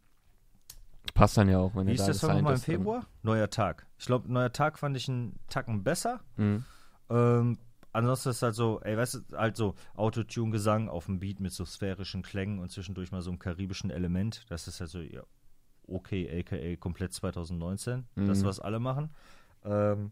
Passt dann ja auch, wenn wie ist da Song nochmal im ist, Februar? Neuer Tag. Ich glaube, Neuer Tag fand ich einen Tacken besser. Mhm. Ähm, ansonsten ist halt so, ey, weißt du, halt so Autotune-Gesang auf dem Beat mit so sphärischen Klängen und zwischendurch mal so einem karibischen Element. Das ist halt so, ja, okay, aka komplett 2019. Das, Mhm. was alle machen. Ähm,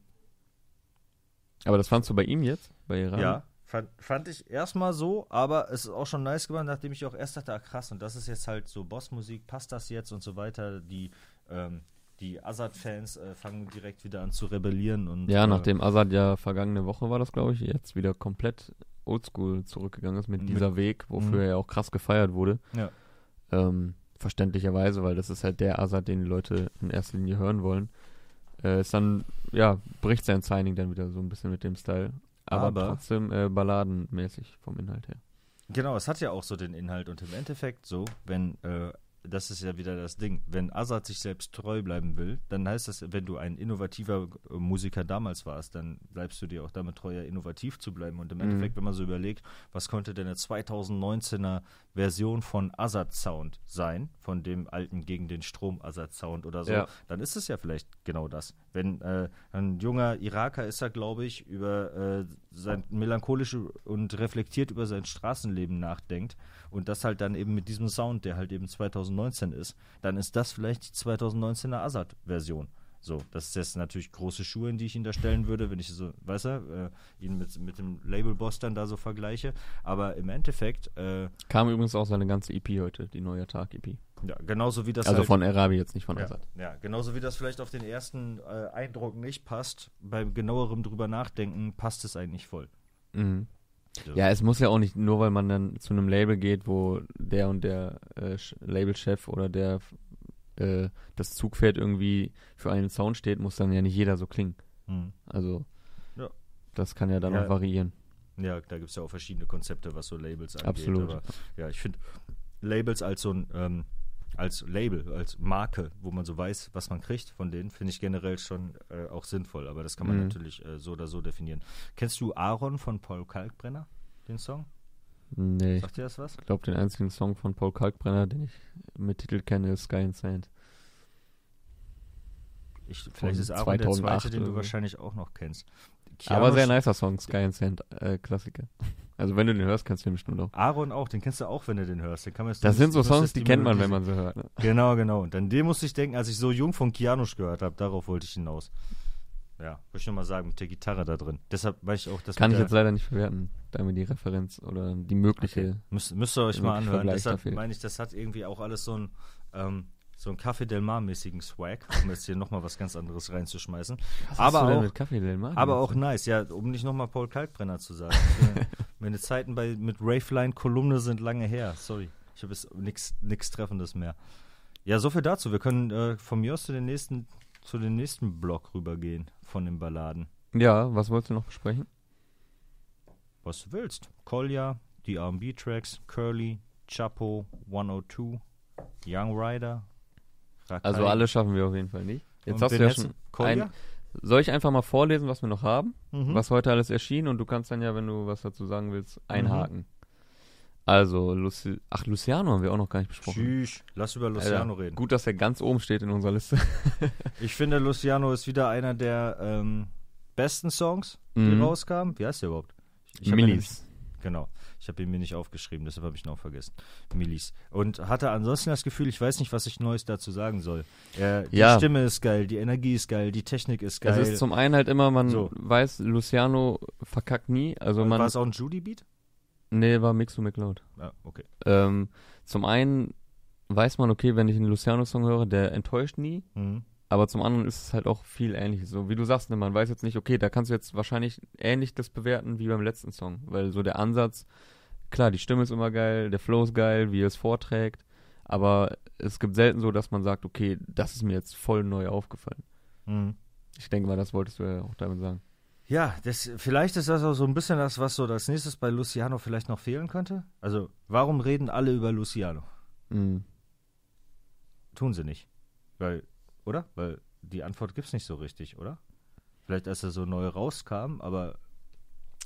Aber das fandst du bei ihm jetzt? Bei Iran? ja, fand, fand ich erstmal so, aber es ist auch schon nice geworden, nachdem ich auch erst dachte, ah krass, und das ist jetzt halt so Bossmusik, passt das jetzt und so weiter. Die, ähm, die Azad-Fans äh, fangen direkt wieder an zu rebellieren und Ja, äh, nachdem Azad ja vergangene Woche war das, glaube ich, jetzt wieder komplett oldschool zurückgegangen ist mit Mit- dieser Weg, wofür Mhm. er auch krass gefeiert wurde. Ja. Ähm, verständlicherweise, weil das ist halt der Azad, den die Leute in erster Linie hören wollen. Äh, ist dann, ja, bricht sein Signing dann wieder so ein bisschen mit dem Style. Aber, Aber- trotzdem äh, balladenmäßig vom Inhalt her. Genau, es hat ja auch so den Inhalt und im Endeffekt so, wenn, äh, das ist ja wieder das Ding, wenn Azad sich selbst treu bleiben will, dann heißt das, wenn du ein innovativer äh, Musiker damals warst, dann bleibst du dir auch damit treu, ja, innovativ zu bleiben. Und im Mhm. Endeffekt, wenn man so überlegt, was konnte denn eine 2019er Version von Azad Sound sein, von dem alten gegen den Strom Azad Sound oder so, Ja. dann ist es ja vielleicht genau das. Wenn äh, ein junger Iraker ist er, glaube ich, über äh, sein melancholische und reflektiert über sein Straßenleben nachdenkt und das halt dann eben mit diesem Sound, der halt eben 2019 ist, dann ist das vielleicht die 2019er Azad-Version. So, das ist jetzt natürlich große Schuhe, in die ich ihn da stellen würde, wenn ich so, weißt du, äh, ihn mit, mit dem Label-Boss dann da so vergleiche. Aber im Endeffekt, äh, Kam übrigens auch seine ganze EP heute, die neue Tag-EP. Ja, genauso wie das Also halt, von Arabi jetzt nicht von ja, Azad. ja, genauso wie das vielleicht auf den ersten äh, Eindruck nicht passt, beim genauerem drüber nachdenken, passt es eigentlich voll. Mhm. So. Ja, es muss ja auch nicht, nur weil man dann zu einem Label geht, wo der und der äh, Labelchef oder der äh, das Zugpferd irgendwie für einen Sound steht, muss dann ja nicht jeder so klingen. Hm. Also Ja. das kann ja dann Ja. auch variieren. Ja, da gibt es ja auch verschiedene Konzepte, was so Labels angeht. Absolut. Aber ja, ich finde Labels als so ein, ähm, als Label, als Marke, wo man so weiß, was man kriegt von denen, finde ich generell schon äh, auch sinnvoll. Aber das kann man Mhm. natürlich äh, so oder so definieren. Kennst du Aaron von Paul Kalkbrenner, den Song? Nee, Sagt dir das was? ich glaube, den einzigen Song von Paul Kalkbrenner, den ich mit Titel kenne, ist Sky and Sand. Ich, vielleicht ist Aaron der 2008 zweite, den du wahrscheinlich auch noch kennst. Aber sehr nicer Song, Sky and Sand, äh, Klassiker. Also wenn du den hörst, kannst du den bestimmt auch. Aaron auch, den kennst du auch, wenn du den hörst. Den kann man jetzt- Das sind so Songs, die kennt man, wenn man sie hört. Ne? Genau, genau. Und an dem musste ich denken, als ich so jung von Kianosch gehört habe, darauf wollte ich hinaus. Ja, wollte ich nur mal sagen, mit der Gitarre da drin. Deshalb weiß ich auch, dass Kann ich jetzt leider nicht verwerten, da mir die Referenz oder die mögliche. Okay. Müsst, müsst ihr euch mal anhören. Vergleich Deshalb dafür. meine ich, das hat irgendwie auch alles so ein ähm, so ein Café Del Mar-mäßigen Swag, um jetzt hier nochmal was ganz anderes reinzuschmeißen. Was aber hast du denn auch- mit Kaffee Del Mar Aber auch nice, ja, um nicht nochmal Paul Kalkbrenner zu sagen. Äh, Meine Zeiten bei, mit Raveline-Kolumne sind lange her. Sorry. Ich habe jetzt nichts Treffendes mehr. Ja, so viel dazu. Wir können äh, von mir aus zu den nächsten, zu den nächsten Block rübergehen von den Balladen. Ja, was wolltest du noch besprechen? Was du willst. Kolja, die RB-Tracks, Curly, Chapo, 102, Young Rider, Rakai. Also alle schaffen wir auf jeden Fall nicht. Jetzt Und hast du ja schon ein, Soll ich einfach mal vorlesen, was wir noch haben? Mhm. Was heute alles erschien und du kannst dann ja, wenn du was dazu sagen willst, Mhm. einhaken. Also, Luci ach, Luciano haben wir auch noch gar nicht besprochen. Tschüss. Lass über Luciano Alter, reden. Gut, dass er ganz oben steht in unserer Liste. Ich finde, Luciano ist wieder einer der ähm, besten Songs, die Mhm. rauskamen. Wie heißt der überhaupt? Ich Minis. genau. Ich habe ihn mir nicht aufgeschrieben, deshalb habe ich ihn auch vergessen. Millis. Und hatte ansonsten das Gefühl, ich weiß nicht, was ich Neues dazu sagen soll. Äh, die Ja. Stimme ist geil, die Energie ist geil, die Technik ist geil. Es ist zum einen halt immer, man So. weiß, Luciano verkackt nie. Also man. War es auch ein Judy-Beat? Nee, war Mixo McLeod. Ja, okay. Ähm, zum einen weiß man, okay, wenn ich einen Luciano-Song höre, der enttäuscht nie. Mhm. Aber zum anderen ist es halt auch viel ähnliches. So wie du sagst, ne, man weiß jetzt nicht, okay, da kannst du jetzt wahrscheinlich ähnlich das bewerten wie beim letzten Song. Weil so der Ansatz, klar, die Stimme ist immer geil, der Flow ist geil, wie er es vorträgt. Aber es gibt selten so, dass man sagt, okay, das ist mir jetzt voll neu aufgefallen. Mhm. Ich denke mal, das wolltest du ja auch damit sagen. Ja, das, vielleicht ist das auch so ein bisschen das, was so als nächstes bei Luciano vielleicht noch fehlen könnte. Also, warum reden alle über Luciano? Mhm. Tun sie nicht. Weil, oder? Weil die Antwort gibt's nicht so richtig, oder? Vielleicht als er so neu rauskam, aber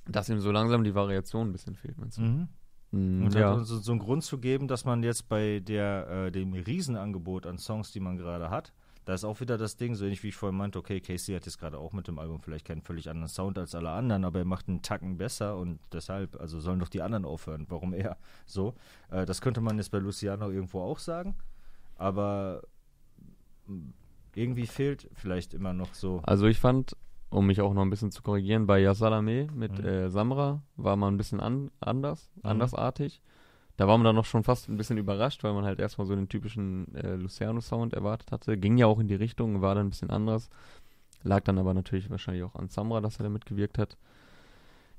Dass ihm so langsam die Variation ein bisschen fehlt, meinst du? mhm. Mhm, und ja. so, so einen Grund zu geben, dass man jetzt bei der äh, dem Riesenangebot an Songs, die man gerade hat, da ist auch wieder das Ding, so ähnlich wie ich vorhin meinte, okay, Casey hat jetzt gerade auch mit dem Album vielleicht keinen völlig anderen Sound als alle anderen, aber er macht einen Tacken besser und deshalb, also sollen doch die anderen aufhören. Warum er? So. Äh, das könnte man jetzt bei Luciano irgendwo auch sagen, aber irgendwie fehlt vielleicht immer noch so. Also ich fand, um mich auch noch ein bisschen zu korrigieren, bei Yasalame mit Mhm. äh, Samra war man ein bisschen an, anders, Mhm. andersartig. Da war man dann noch schon fast ein bisschen überrascht, weil man halt erstmal so den typischen äh, Luciano-Sound erwartet hatte. Ging ja auch in die Richtung, war dann ein bisschen anders. Lag dann aber natürlich wahrscheinlich auch an Samra, dass er da mitgewirkt hat.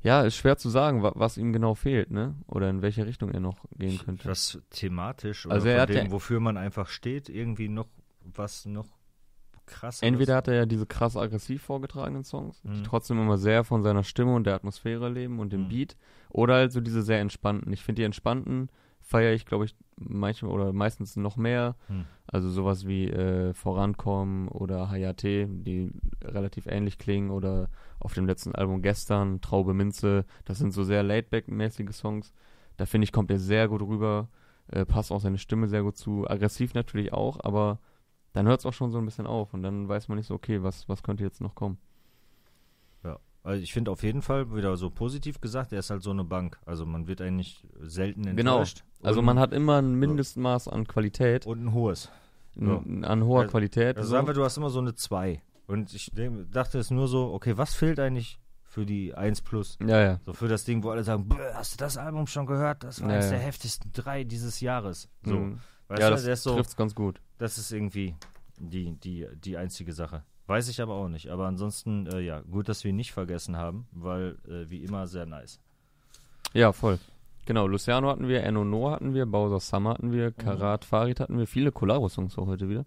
Ja, ist schwer zu sagen, wa was ihm genau fehlt, ne? Oder in welche Richtung er noch gehen könnte. Was thematisch oder Also er hat dem, wofür man einfach steht, irgendwie noch was noch krasser. Entweder hat er ja diese krass aggressiv vorgetragenen Songs, die Mhm. trotzdem immer sehr von seiner Stimme und der Atmosphäre leben und dem Mhm. Beat, oder halt so diese sehr entspannten. Ich finde die entspannten feiere ich, glaube ich, manchmal oder meistens noch mehr. Hm. Also sowas wie äh, Vorankommen oder Hayate, die relativ ähnlich klingen, oder auf dem letzten Album gestern, Traube Minze, das sind so sehr laidback-mäßige Songs. Da finde ich, kommt er sehr gut rüber, äh, passt auch seine Stimme sehr gut zu. Aggressiv natürlich auch, aber dann hört es auch schon so ein bisschen auf und dann weiß man nicht so, okay, was, was könnte jetzt noch kommen. Ja, also ich finde auf jeden Fall wieder so positiv gesagt, er ist halt so eine Bank. Also man wird eigentlich selten Genau. enttäuscht. Also Und- man hat immer ein Mindestmaß an Qualität, und ein hohes. n- an hoher Also- Qualität. Also so. sagen wir, du hast immer so eine 2. Und ich dachte es nur so, okay, was fehlt eigentlich für die 1 plus? ja, ja. So für das Ding, wo alle sagen, "Bäh, hast du das Album schon gehört? Das war Ja, eines ja. der heftigsten drei dieses Jahres. So, Mhm. Weißt ja, du, das der ist so, trifft's ganz gut. das ist irgendwie die, die, die einzige Sache. Weiß ich aber auch nicht. Aber ansonsten, äh, ja, gut, dass wir ihn nicht vergessen haben, weil äh, wie immer sehr nice. Ja, voll. Genau, Luciano hatten wir, Enno No hatten wir, Bowser Summer hatten Mhm. wir, Karat Farid hatten wir, viele Collabo-Songs auch heute wieder.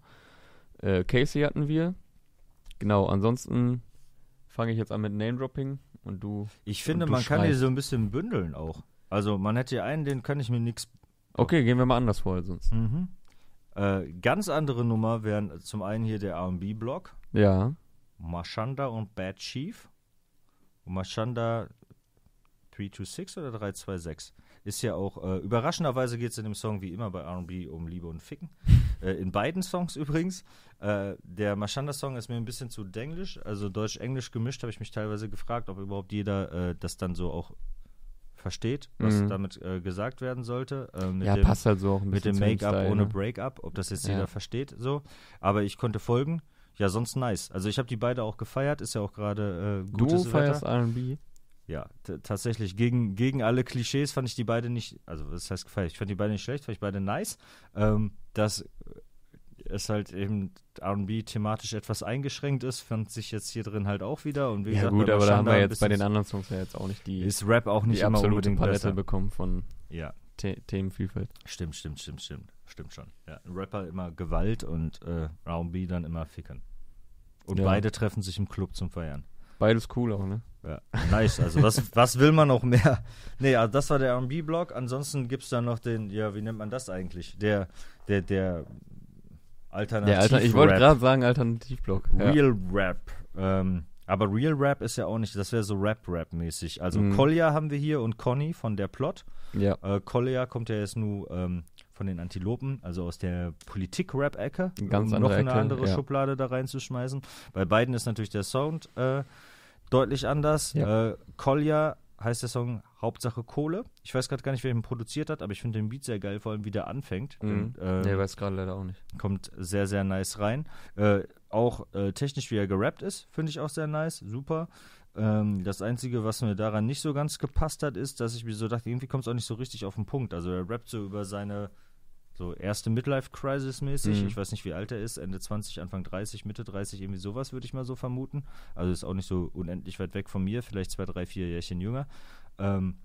Äh, Casey hatten wir. Genau, ansonsten fange ich jetzt an mit Name-Dropping und du. Ich finde, du man kann die so ein bisschen bündeln auch. Also man hätte einen, den kann ich mir nichts. Okay, gehen wir mal anders vor als sonst. Mhm. Äh, ganz andere Nummer wären zum einen hier der R&B-Block, Ja, Mashanda und Bad Chief. Mashanda 326 oder 326 ist ja auch, äh, überraschenderweise geht es in dem Song wie immer bei R&B um Liebe und Ficken. äh, in beiden Songs übrigens. Äh, der Mashanda-Song ist mir ein bisschen zu denglisch, also Deutsch-Englisch gemischt, habe ich mich teilweise gefragt, ob überhaupt jeder äh, das dann so auch versteht, was Mhm. damit äh, gesagt werden sollte. Äh, mit ja dem, passt halt so auch ein mit bisschen dem zu dem Make-up ohne ne? Break-up, ob das jetzt Ja. jeder versteht, so. Aber ich konnte folgen. Ja, sonst nice. Also ich habe die beide auch gefeiert, ist ja auch gerade äh, Du gutes feierst Wetter. R&B? Ja, tatsächlich gegen, gegen alle Klischees fand ich die beide nicht, also das heißt gefeiert, ich fand die beide nicht schlecht, fand ich beide nice. Ähm, dass es halt eben R&B thematisch etwas eingeschränkt ist, fand sich jetzt hier drin halt auch wieder. Und wie Ja gesagt, gut, aber da haben wir jetzt bei den anderen Songs ja jetzt auch nicht die, ist Rap auch nicht die immer absolute Palette besser. bekommen von Ja, The Themenvielfalt. stimmt, stimmt, stimmt, stimmt, stimmt schon. Ja, Rapper immer Gewalt und äh, R&B dann immer Fickern. Und Ja. beide treffen sich im Club zum Feiern. Beides cool auch, ne? Ja, nice. Also was, was will man noch mehr? Nee, also das war der R&B-Block. Ansonsten gibt es dann noch den, ja, wie nennt man das eigentlich? Der, der, der Alternativ Der Alter, ich wollte gerade sagen Alternativblock. Ja. Real Rap. Ähm, aber Real Rap ist ja auch nicht, das wäre so Rap-Rap-mäßig. Also Mhm. Kolja haben wir hier und Conny von der Plot. Ja, Äh, Kolja kommt ja jetzt nur ähm, von den Antilopen, also aus der Politik-Rap-Ecke. Ganz um noch eine Ecke, andere ja. Schublade da reinzuschmeißen. Bei beiden ist natürlich der Sound äh, deutlich anders. Ja. Äh, Kolja heißt der Song Hauptsache Kohle. Ich weiß gerade gar nicht, wer ihn produziert hat, aber ich finde den Beat sehr geil, vor allem wie der anfängt. Mhm. Und, ähm, nee, weiß gerade leider auch nicht. kommt sehr, sehr nice rein. Äh, auch äh, technisch, wie er gerappt ist, finde ich auch sehr nice. Super. Ähm, das Einzige, was mir daran nicht so ganz gepasst hat, ist, dass ich mir so dachte, irgendwie kommt es auch nicht so richtig auf den Punkt. Also er rappt so über seine so erste Midlife-Crisis mäßig. Mhm. Ich weiß nicht, wie alt er ist. Ende 20, Anfang 30, Mitte 30, irgendwie sowas würde ich mal so vermuten. Also ist auch nicht so unendlich weit weg von mir. Vielleicht zwei, drei, vier Jährchen jünger. Ähm,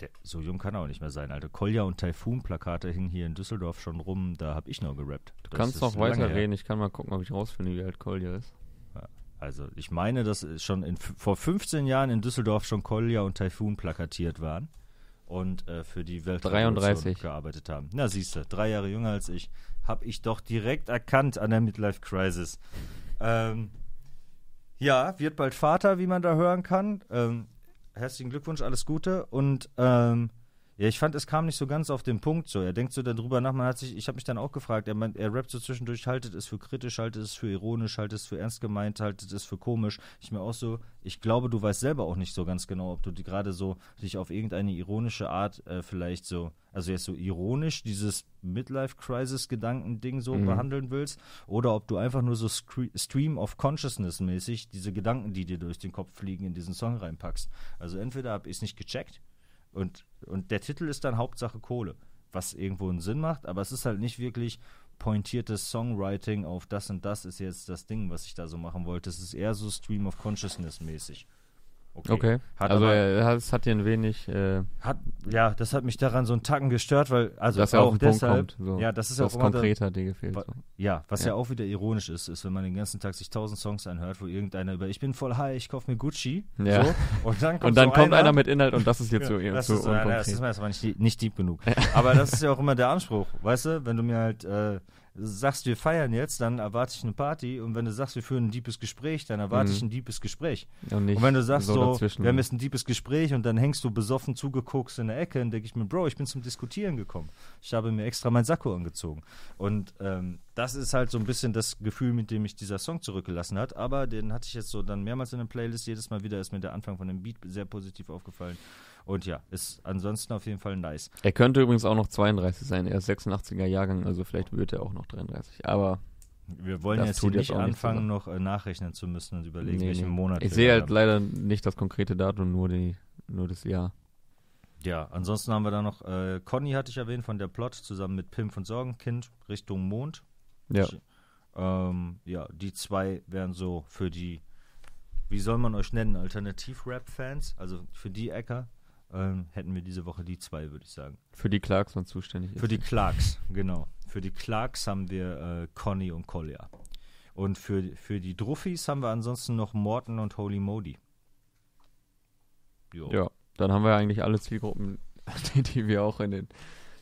der, so jung kann er auch nicht mehr sein, Alter. Kolja und Taifun-Plakate hingen hier in Düsseldorf schon rum. Da habe ich noch gerappt. Du Das kannst ist noch weiter reden. Ich kann mal gucken, ob ich rausfinde, wie alt Kolja ist. Also ich meine, dass schon in, vor 15 Jahren in Düsseldorf schon Kolja und Taifun plakatiert waren und äh, für die Welt 33. gearbeitet haben. Na siehst du, drei Jahre jünger als ich, habe ich doch direkt erkannt an der Midlife Crisis. Ähm, ja, wird bald Vater, wie man da hören kann. Ähm, herzlichen Glückwunsch, alles Gute und ähm, ja, ich fand, es kam nicht so ganz auf den Punkt so. Er denkt so darüber nach, man hat sich, ich habe mich dann auch gefragt, er, meint, er rappt so zwischendurch, haltet es für kritisch, haltet es für ironisch, haltet es für ernst gemeint, haltet es für komisch. Ich mir auch so, ich glaube, du weißt selber auch nicht so ganz genau, ob du die gerade so dich auf irgendeine ironische Art äh, vielleicht so, also jetzt so ironisch dieses Midlife-Crisis-Gedanken-Ding so Mhm. behandeln willst, oder ob du einfach nur so Stream of Consciousness-mäßig diese Gedanken, die dir durch den Kopf fliegen, in diesen Song reinpackst. Also entweder habe ich es nicht gecheckt und, und der Titel ist dann Hauptsache Kohle, was irgendwo einen Sinn macht, aber es ist halt nicht wirklich pointiertes Songwriting auf das und das ist jetzt das Ding, was ich da so machen wollte. Es ist eher so Stream of Consciousness mäßig. Okay. Hat also aber- er hat, es hat dir ein wenig, äh, Hat, ja, das hat mich daran so einen Tacken gestört, weil, also dass auch Punkt deshalb, kommt. So. ja, das ist ja auch immer da- konkret hat dir gefehlt. Wa- So. Ja, was ja. Ja. auch wieder ironisch ist, ist, wenn man den ganzen Tag sich tausend Songs anhört, wo irgendeiner über ich bin voll high, ich kauf mir Gucci. Ja. So, und dann kommt, Und dann so kommt einer mit Inhalt und das ist jetzt Ja, so, eher das, so ist, ja, das ist erstmal nicht, nicht deep genug. Aber das ist ja auch immer der Anspruch, weißt du? Wenn du mir halt äh, sagst, wir feiern jetzt, dann erwarte ich eine Party. Und wenn du sagst, wir führen ein deepes Gespräch, dann erwarte Mhm. ich ein deepes Gespräch. und, Und wenn du sagst so, dazwischen. wir haben jetzt ein deepes Gespräch und dann hängst du besoffen zugeguckt in der Ecke, dann denke ich mir, Bro, ich bin zum Diskutieren gekommen. Ich habe mir extra mein Sakko angezogen. Und ähm, das ist halt so ein bisschen das Gefühl, mit dem mich dieser Song zurückgelassen hat. Aber den hatte ich jetzt so dann mehrmals in der Playlist. Jedes Mal wieder ist mir der Anfang von dem Beat sehr positiv aufgefallen. Und ja, ist ansonsten auf jeden Fall nice. er könnte übrigens auch noch 32 sein. Er ist 86er Jahrgang, also vielleicht wird er auch noch 33. Aber Wir wollen jetzt hier jetzt nicht zur anfangen, noch äh, nachrechnen zu müssen und überlegen, nee, welchen nee. Monat ich sehe halt haben. leider nicht das konkrete Datum, nur, die, nur das Jahr. Ja, ansonsten haben wir da noch äh, Conny, hatte ich erwähnt, von der Plot, zusammen mit Pimp und Sorgenkind Richtung Mond. Ja. Ich, ähm, ja, die zwei wären so für die, wie soll man euch nennen, Alternativ-Rap-Fans, also für die Äcker, ähm, hätten wir diese Woche die zwei, würde ich sagen. Für die Clarks man zuständig ist. Für die Clarks, genau. Für die Clarks haben wir äh, Conny und Kolja. Und für, für die Druffis haben wir ansonsten noch Morton und Holy Modi. Jo. Ja, dann haben wir eigentlich alle Zielgruppen, die, die wir auch in den,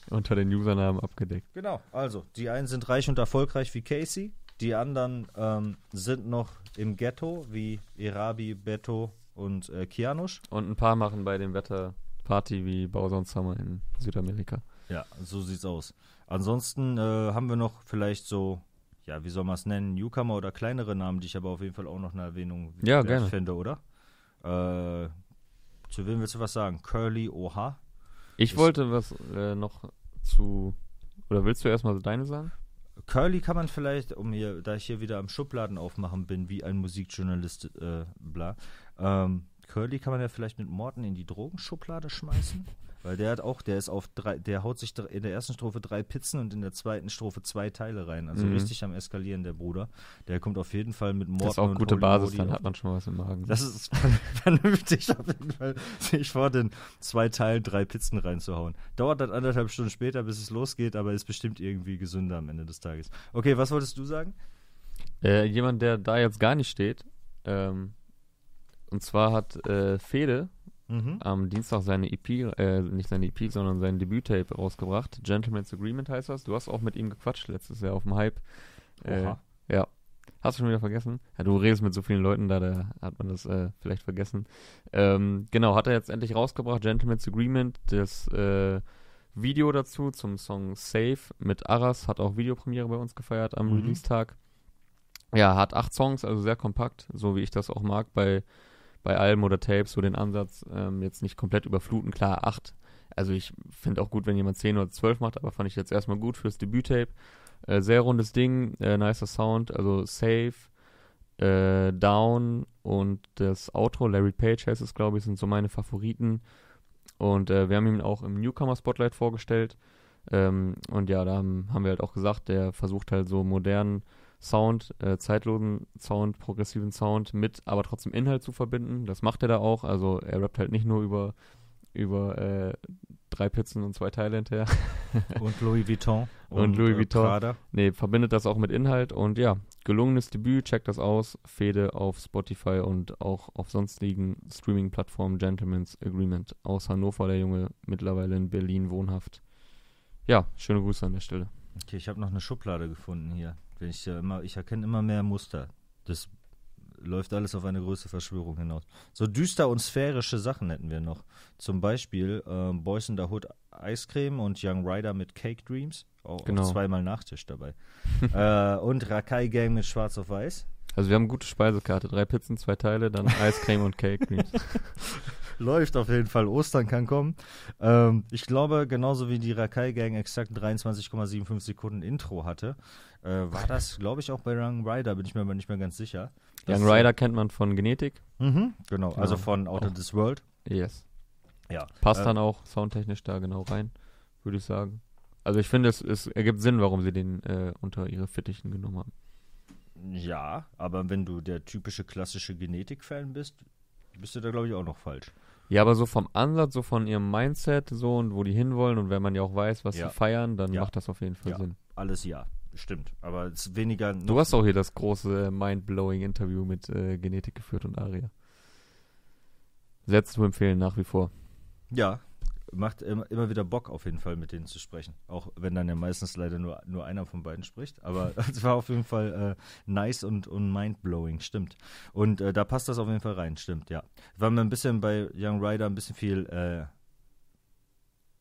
unter den Usernamen abgedeckt. Genau, also die einen sind reich und erfolgreich wie Casey, die anderen ähm, sind noch im Ghetto wie Irabi, Beto und äh, Kianusch. Und ein paar machen bei dem Wetter Party wie Bowser und Summer in Südamerika. Ja, so sieht's aus. Ansonsten äh, haben wir noch vielleicht so, ja, wie soll man es nennen, Newcomer oder kleinere Namen, die ich aber auf jeden Fall auch noch eine Erwähnung Ja, gerne. finde, oder? Äh, zu wem willst du was sagen? Curly Oha? Ich Ist- wollte was äh, noch zu. Oder willst du erstmal deine sagen? Curly kann man vielleicht, um hier, da ich hier wieder am Schubladen aufmachen bin, wie ein Musikjournalist, äh, bla, ähm, Curly kann man ja vielleicht mit Morten in die Drogenschublade schmeißen. Weil der hat auch, der ist auf drei, der haut sich in der ersten Strophe drei Pizzen und in der zweiten Strophe zwei Teile rein. Also Mhm. richtig am Eskalieren, der Bruder. Der kommt auf jeden Fall mit Morten Das ist auch gute Holy Basis, Modi dann hat man schon was im Magen. das ist vernünftig auf jeden Fall, sich vor den zwei Teilen drei Pizzen reinzuhauen. Dauert dann anderthalb Stunden später, bis es losgeht, aber ist bestimmt irgendwie gesünder am Ende des Tages. Okay, was wolltest du sagen? Äh, jemand, der da jetzt gar nicht steht, ähm, und zwar hat äh, Fede Mhm. am Dienstag seine EP, äh, nicht seine EP, sondern sein Debüt-Tape rausgebracht. Gentleman's Agreement heißt das. Du hast auch mit ihm gequatscht letztes Jahr auf dem Hype. Äh, ja. Hast du schon wieder vergessen? Ja, du redest mit so vielen Leuten da, da hat man das äh, vielleicht vergessen. Ähm, genau, hat er jetzt endlich rausgebracht, Gentleman's Agreement, das äh, Video dazu zum Song Safe mit Aras, hat auch Videopremiere bei uns gefeiert am Mhm. Release-Tag. Ja, hat acht Songs, also sehr kompakt, so wie ich das auch mag bei, bei Alben oder Tapes so den Ansatz, ähm, jetzt nicht komplett überfluten. Klar, acht. Also ich finde auch gut, wenn jemand 10 oder 12 macht, aber fand ich jetzt erstmal gut fürs Debüt-Tape. Äh, sehr rundes Ding, äh, nicer Sound, also Safe, äh, Down und das Outro, Larry Page heißt es, glaube ich, sind so meine Favoriten. Und äh, wir haben ihn auch im Newcomer Spotlight vorgestellt. Ähm, und ja, da haben, haben wir halt auch gesagt, der versucht halt so modernen Sound, äh, zeitlosen Sound, progressiven Sound mit aber trotzdem Inhalt zu verbinden. Das macht er da auch. Also er rappt halt nicht nur über, über äh, drei Pizzen und zwei Teile hinterher. Und Louis Vuitton. Und Louis äh, Vuitton. Prada. nee, verbindet das auch mit Inhalt und ja, gelungenes Debüt, checkt das aus. Fede auf Spotify und auch auf sonstigen Streaming-Plattformen Gentleman's Agreement aus Hannover, der Junge mittlerweile in Berlin wohnhaft. Ja, schöne Grüße an der Stelle. Okay, ich habe noch eine Schublade gefunden hier. Wenn ich, ja immer, ich erkenne immer mehr Muster. Das läuft alles auf eine größere Verschwörung hinaus. So düster und sphärische Sachen hätten wir noch. Zum Beispiel ähm, Boys in the Hood Eiscreme und Young Rider mit Cake Dreams. Auch, Genau. auch zweimal Nachtisch dabei. äh, und Rakai Gang mit Schwarz auf Weiß. Also wir haben eine gute Speisekarte, drei Pizzen, zwei Teile, dann Eiscreme und Cake Creams. Läuft auf jeden Fall. Ostern kann kommen. Ähm, ich glaube, genauso wie die Rakai Gang exakt 23,75 Sekunden Intro hatte, äh, war das, glaube ich, auch bei Young Rider, bin ich mir aber nicht mehr ganz sicher. Das Young Rider kennt man von Genetik. Mhm, genau, Genau. also von Out of. This World. Yes. Ja. Passt Äh, dann auch soundtechnisch da genau rein, würde ich sagen. Also ich finde, es, es ergibt Sinn, warum sie den äh, unter ihre Fittichen genommen haben. Ja, aber wenn du der typische klassische Genetik-Fan bist, bist du da, glaube ich, auch noch falsch. Ja, aber so vom Ansatz, so von ihrem Mindset, so und wo die hinwollen und wenn man ja auch weiß, was Ja. sie feiern, dann Ja. macht das auf jeden Fall Ja. Sinn. Alles ja, stimmt. Aber es ist weniger. Du hast auch hier das große äh, mind-blowing Interview mit äh, Genetik geführt und Aria. Sehr zu empfehlen nach wie vor. Ja, macht immer, wieder Bock, auf jeden Fall mit denen zu sprechen. Auch wenn dann ja meistens leider nur, nur einer von beiden spricht. Aber es war auf jeden Fall äh, nice und, und mind-blowing, stimmt. Und äh, da passt das auf jeden Fall rein, stimmt, ja. War mir ein bisschen bei Young Rider ein bisschen viel äh,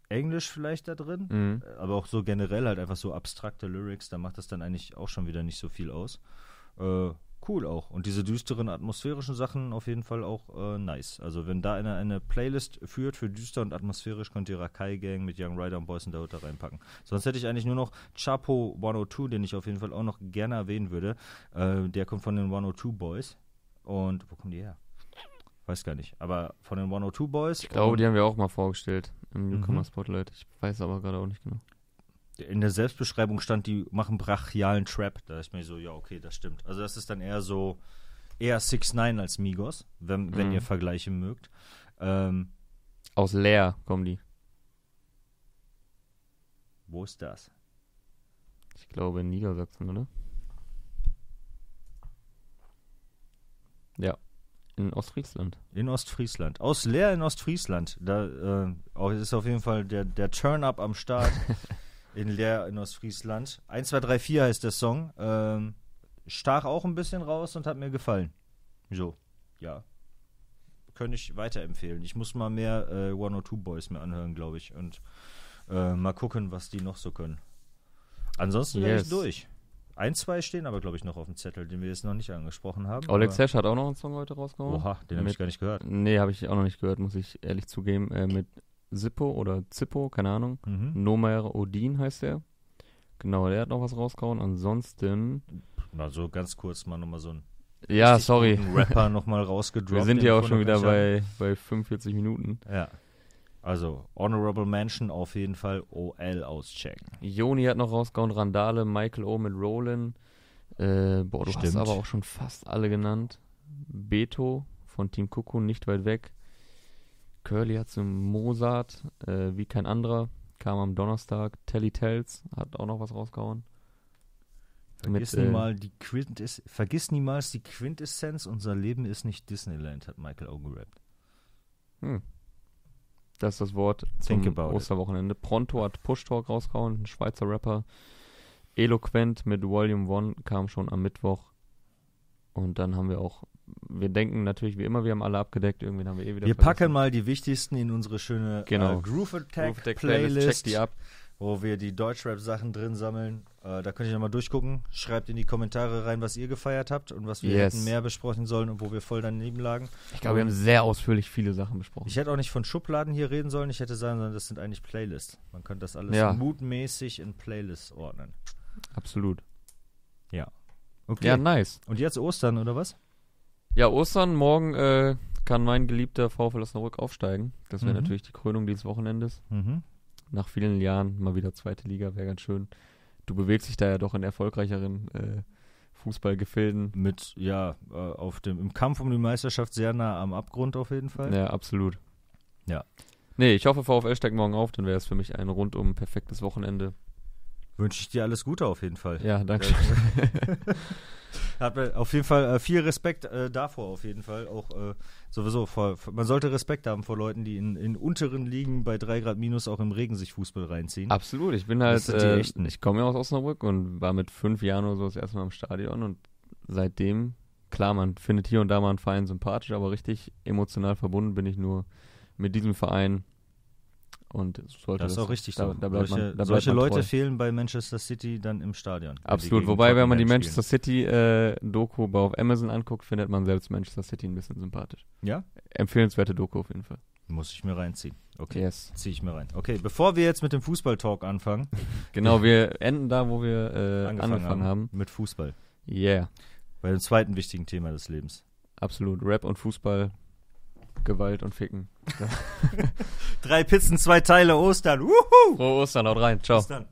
Englisch vielleicht da drin. Mhm. aber auch so generell halt einfach so abstrakte Lyrics, da macht das dann eigentlich auch schon wieder nicht so viel aus. Cool auch. Und diese düsteren atmosphärischen Sachen auf jeden Fall auch äh, nice. Also wenn da eine, eine Playlist führt für düster und atmosphärisch, könnt ihr Rakai Gang mit Young Rider und Boys in the Hood da reinpacken. Sonst hätte ich eigentlich nur noch Chapo 102, den ich auf jeden Fall auch noch gerne erwähnen würde. Äh, der kommt von den 102 Boys. Und wo kommen die her? Weiß gar nicht. Aber von den 102 Boys. Ich glaube, die haben wir auch mal vorgestellt im Newcomer Mhm. Spotlight. Ich weiß aber gerade auch nicht genau. In der Selbstbeschreibung stand, die machen brachialen Trap. Da ist mir so, ja, okay, das stimmt. Also das ist dann eher so, eher 6 9 als Migos, wenn, wenn Mhm. ihr Vergleiche mögt. Ähm, Aus Leer kommen die. wo ist das? Ich glaube in Niedersachsen, oder? Ja. In Ostfriesland. In Ostfriesland. Aus Leer in Ostfriesland. Da äh, ist auf jeden Fall der, der Turn-Up am Start. in Leer in Ostfriesland. 1, 2, 3, 4 heißt der Song. Ähm, stach auch ein bisschen raus und hat mir gefallen. So, ja. Könnte ich weiterempfehlen. Ich muss mal mehr äh, 102 Boys mir anhören, glaube ich. Und äh, mal gucken, was die noch so können. Ansonsten wäre Yes. ich durch. Ein, zwei stehen aber, glaube ich, noch auf dem Zettel, den wir jetzt noch nicht angesprochen haben. Oleg Sesh hat auch noch einen Song heute rausgehauen. Oha, den habe ich gar nicht gehört. Nee, habe ich auch noch nicht gehört, muss ich ehrlich zugeben. Äh, mit Zippo oder Zippo, keine Ahnung. Mhm. Nomer Odin heißt der. Genau, der hat noch was rausgehauen. Ansonsten. Mal so ganz kurz mal nochmal so ein Ja, sorry. Rapper nochmal rausgedroppt. Wir sind ja auch schon wieder bei, bei 45 Minuten. Ja. Also, Honorable Mention auf jeden Fall OL auschecken. Joni hat noch rausgehauen, Randale, Michael O. mit Roland. Äh, boah, du hast Stimmt. aber auch schon fast alle genannt. Beto von Team Kuku, nicht weit weg. Curly hat zum Mozart, äh, wie kein anderer, kam am Donnerstag. Telly Tells hat auch noch was rausgehauen. Vergiss, Mit, äh, die Quintess Vergiss niemals die Quintessenz, unser Leben ist nicht Disneyland, hat Michael O. gerappt. Hm. Das ist das Wort Think zum it. Osterwochenende. Pronto hat Push Talk rausgehauen, ein Schweizer Rapper. Eloquent mit Volume 1 kam schon am Mittwoch. Und dann haben wir auch, wir denken natürlich wie immer, wir haben alle abgedeckt, irgendwen haben wir eh wieder Wir vergessen. packen mal die wichtigsten in unsere schöne Genau. äh, Groove Attack Groove Attack Playlist. check die ab. wo wir die Deutschrap-Sachen drin sammeln. Äh, da könnt ihr nochmal durchgucken. Schreibt in die Kommentare rein, was ihr gefeiert habt und was wir Yes. hätten mehr besprechen sollen und wo wir voll daneben lagen. Ich glaube, wir haben sehr ausführlich viele Sachen besprochen. Ich hätte auch nicht von Schubladen hier reden sollen. Ich hätte sagen sollen, das sind eigentlich Playlists. Man könnte das alles Ja. mutmäßig in Playlists ordnen. Absolut. Okay. Ja, nice. und jetzt Ostern, oder was? Ja, Ostern, morgen äh, kann mein geliebter VfL Osnabrück aufsteigen. Das wäre Mhm. natürlich die Krönung dieses Wochenendes. Mhm. Nach vielen Jahren mal wieder zweite Liga, wäre ganz schön. Du bewegst dich da ja doch in erfolgreicheren äh, Fußballgefilden. Mit, ja, äh, auf dem, im Kampf um die Meisterschaft sehr nah am Abgrund auf jeden Fall. Ja, absolut. Ja. Nee, ich hoffe, VfL steigt morgen auf, dann wäre es für mich ein rundum perfektes Wochenende. Wünsche ich dir alles Gute auf jeden Fall. Ja, danke. Hat mir auf jeden Fall äh, viel Respekt äh, davor, auf jeden Fall. Auch äh, sowieso, vor, man sollte Respekt haben vor Leuten, die in, in unteren Ligen bei 3 Grad minus auch im Regen sich Fußball reinziehen. Absolut, ich bin halt, äh, ich komme ja aus Osnabrück und war mit fünf Jahren oder so das erste Mal im Stadion und seitdem, klar, man findet hier und da mal einen Verein sympathisch, aber richtig emotional verbunden bin ich nur mit diesem Verein und so sollte Das ist auch richtig da, so. Da solche man, da solche Leute treu. fehlen bei Manchester City dann im Stadion. Absolut, wobei, wenn man die Manchester City äh, auf Amazon anguckt, findet man selbst Manchester City ein bisschen sympathisch. Ja? Empfehlenswerte Doku auf jeden Fall. Muss ich mir reinziehen. Okay, Yes. ziehe ich mir rein. Okay, bevor wir jetzt mit dem Fußball-Talk anfangen, Genau, wir enden da, wo wir äh, angefangen, angefangen, haben. mit Fußball. Yeah, Bei dem zweiten wichtigen Thema des Lebens. absolut. Rap und Fußball, Gewalt und Ficken. Drei Pizzen, zwei Teile Ostern. Wuhu! Frohe Ostern, haut rein. Ciao. Bis dann.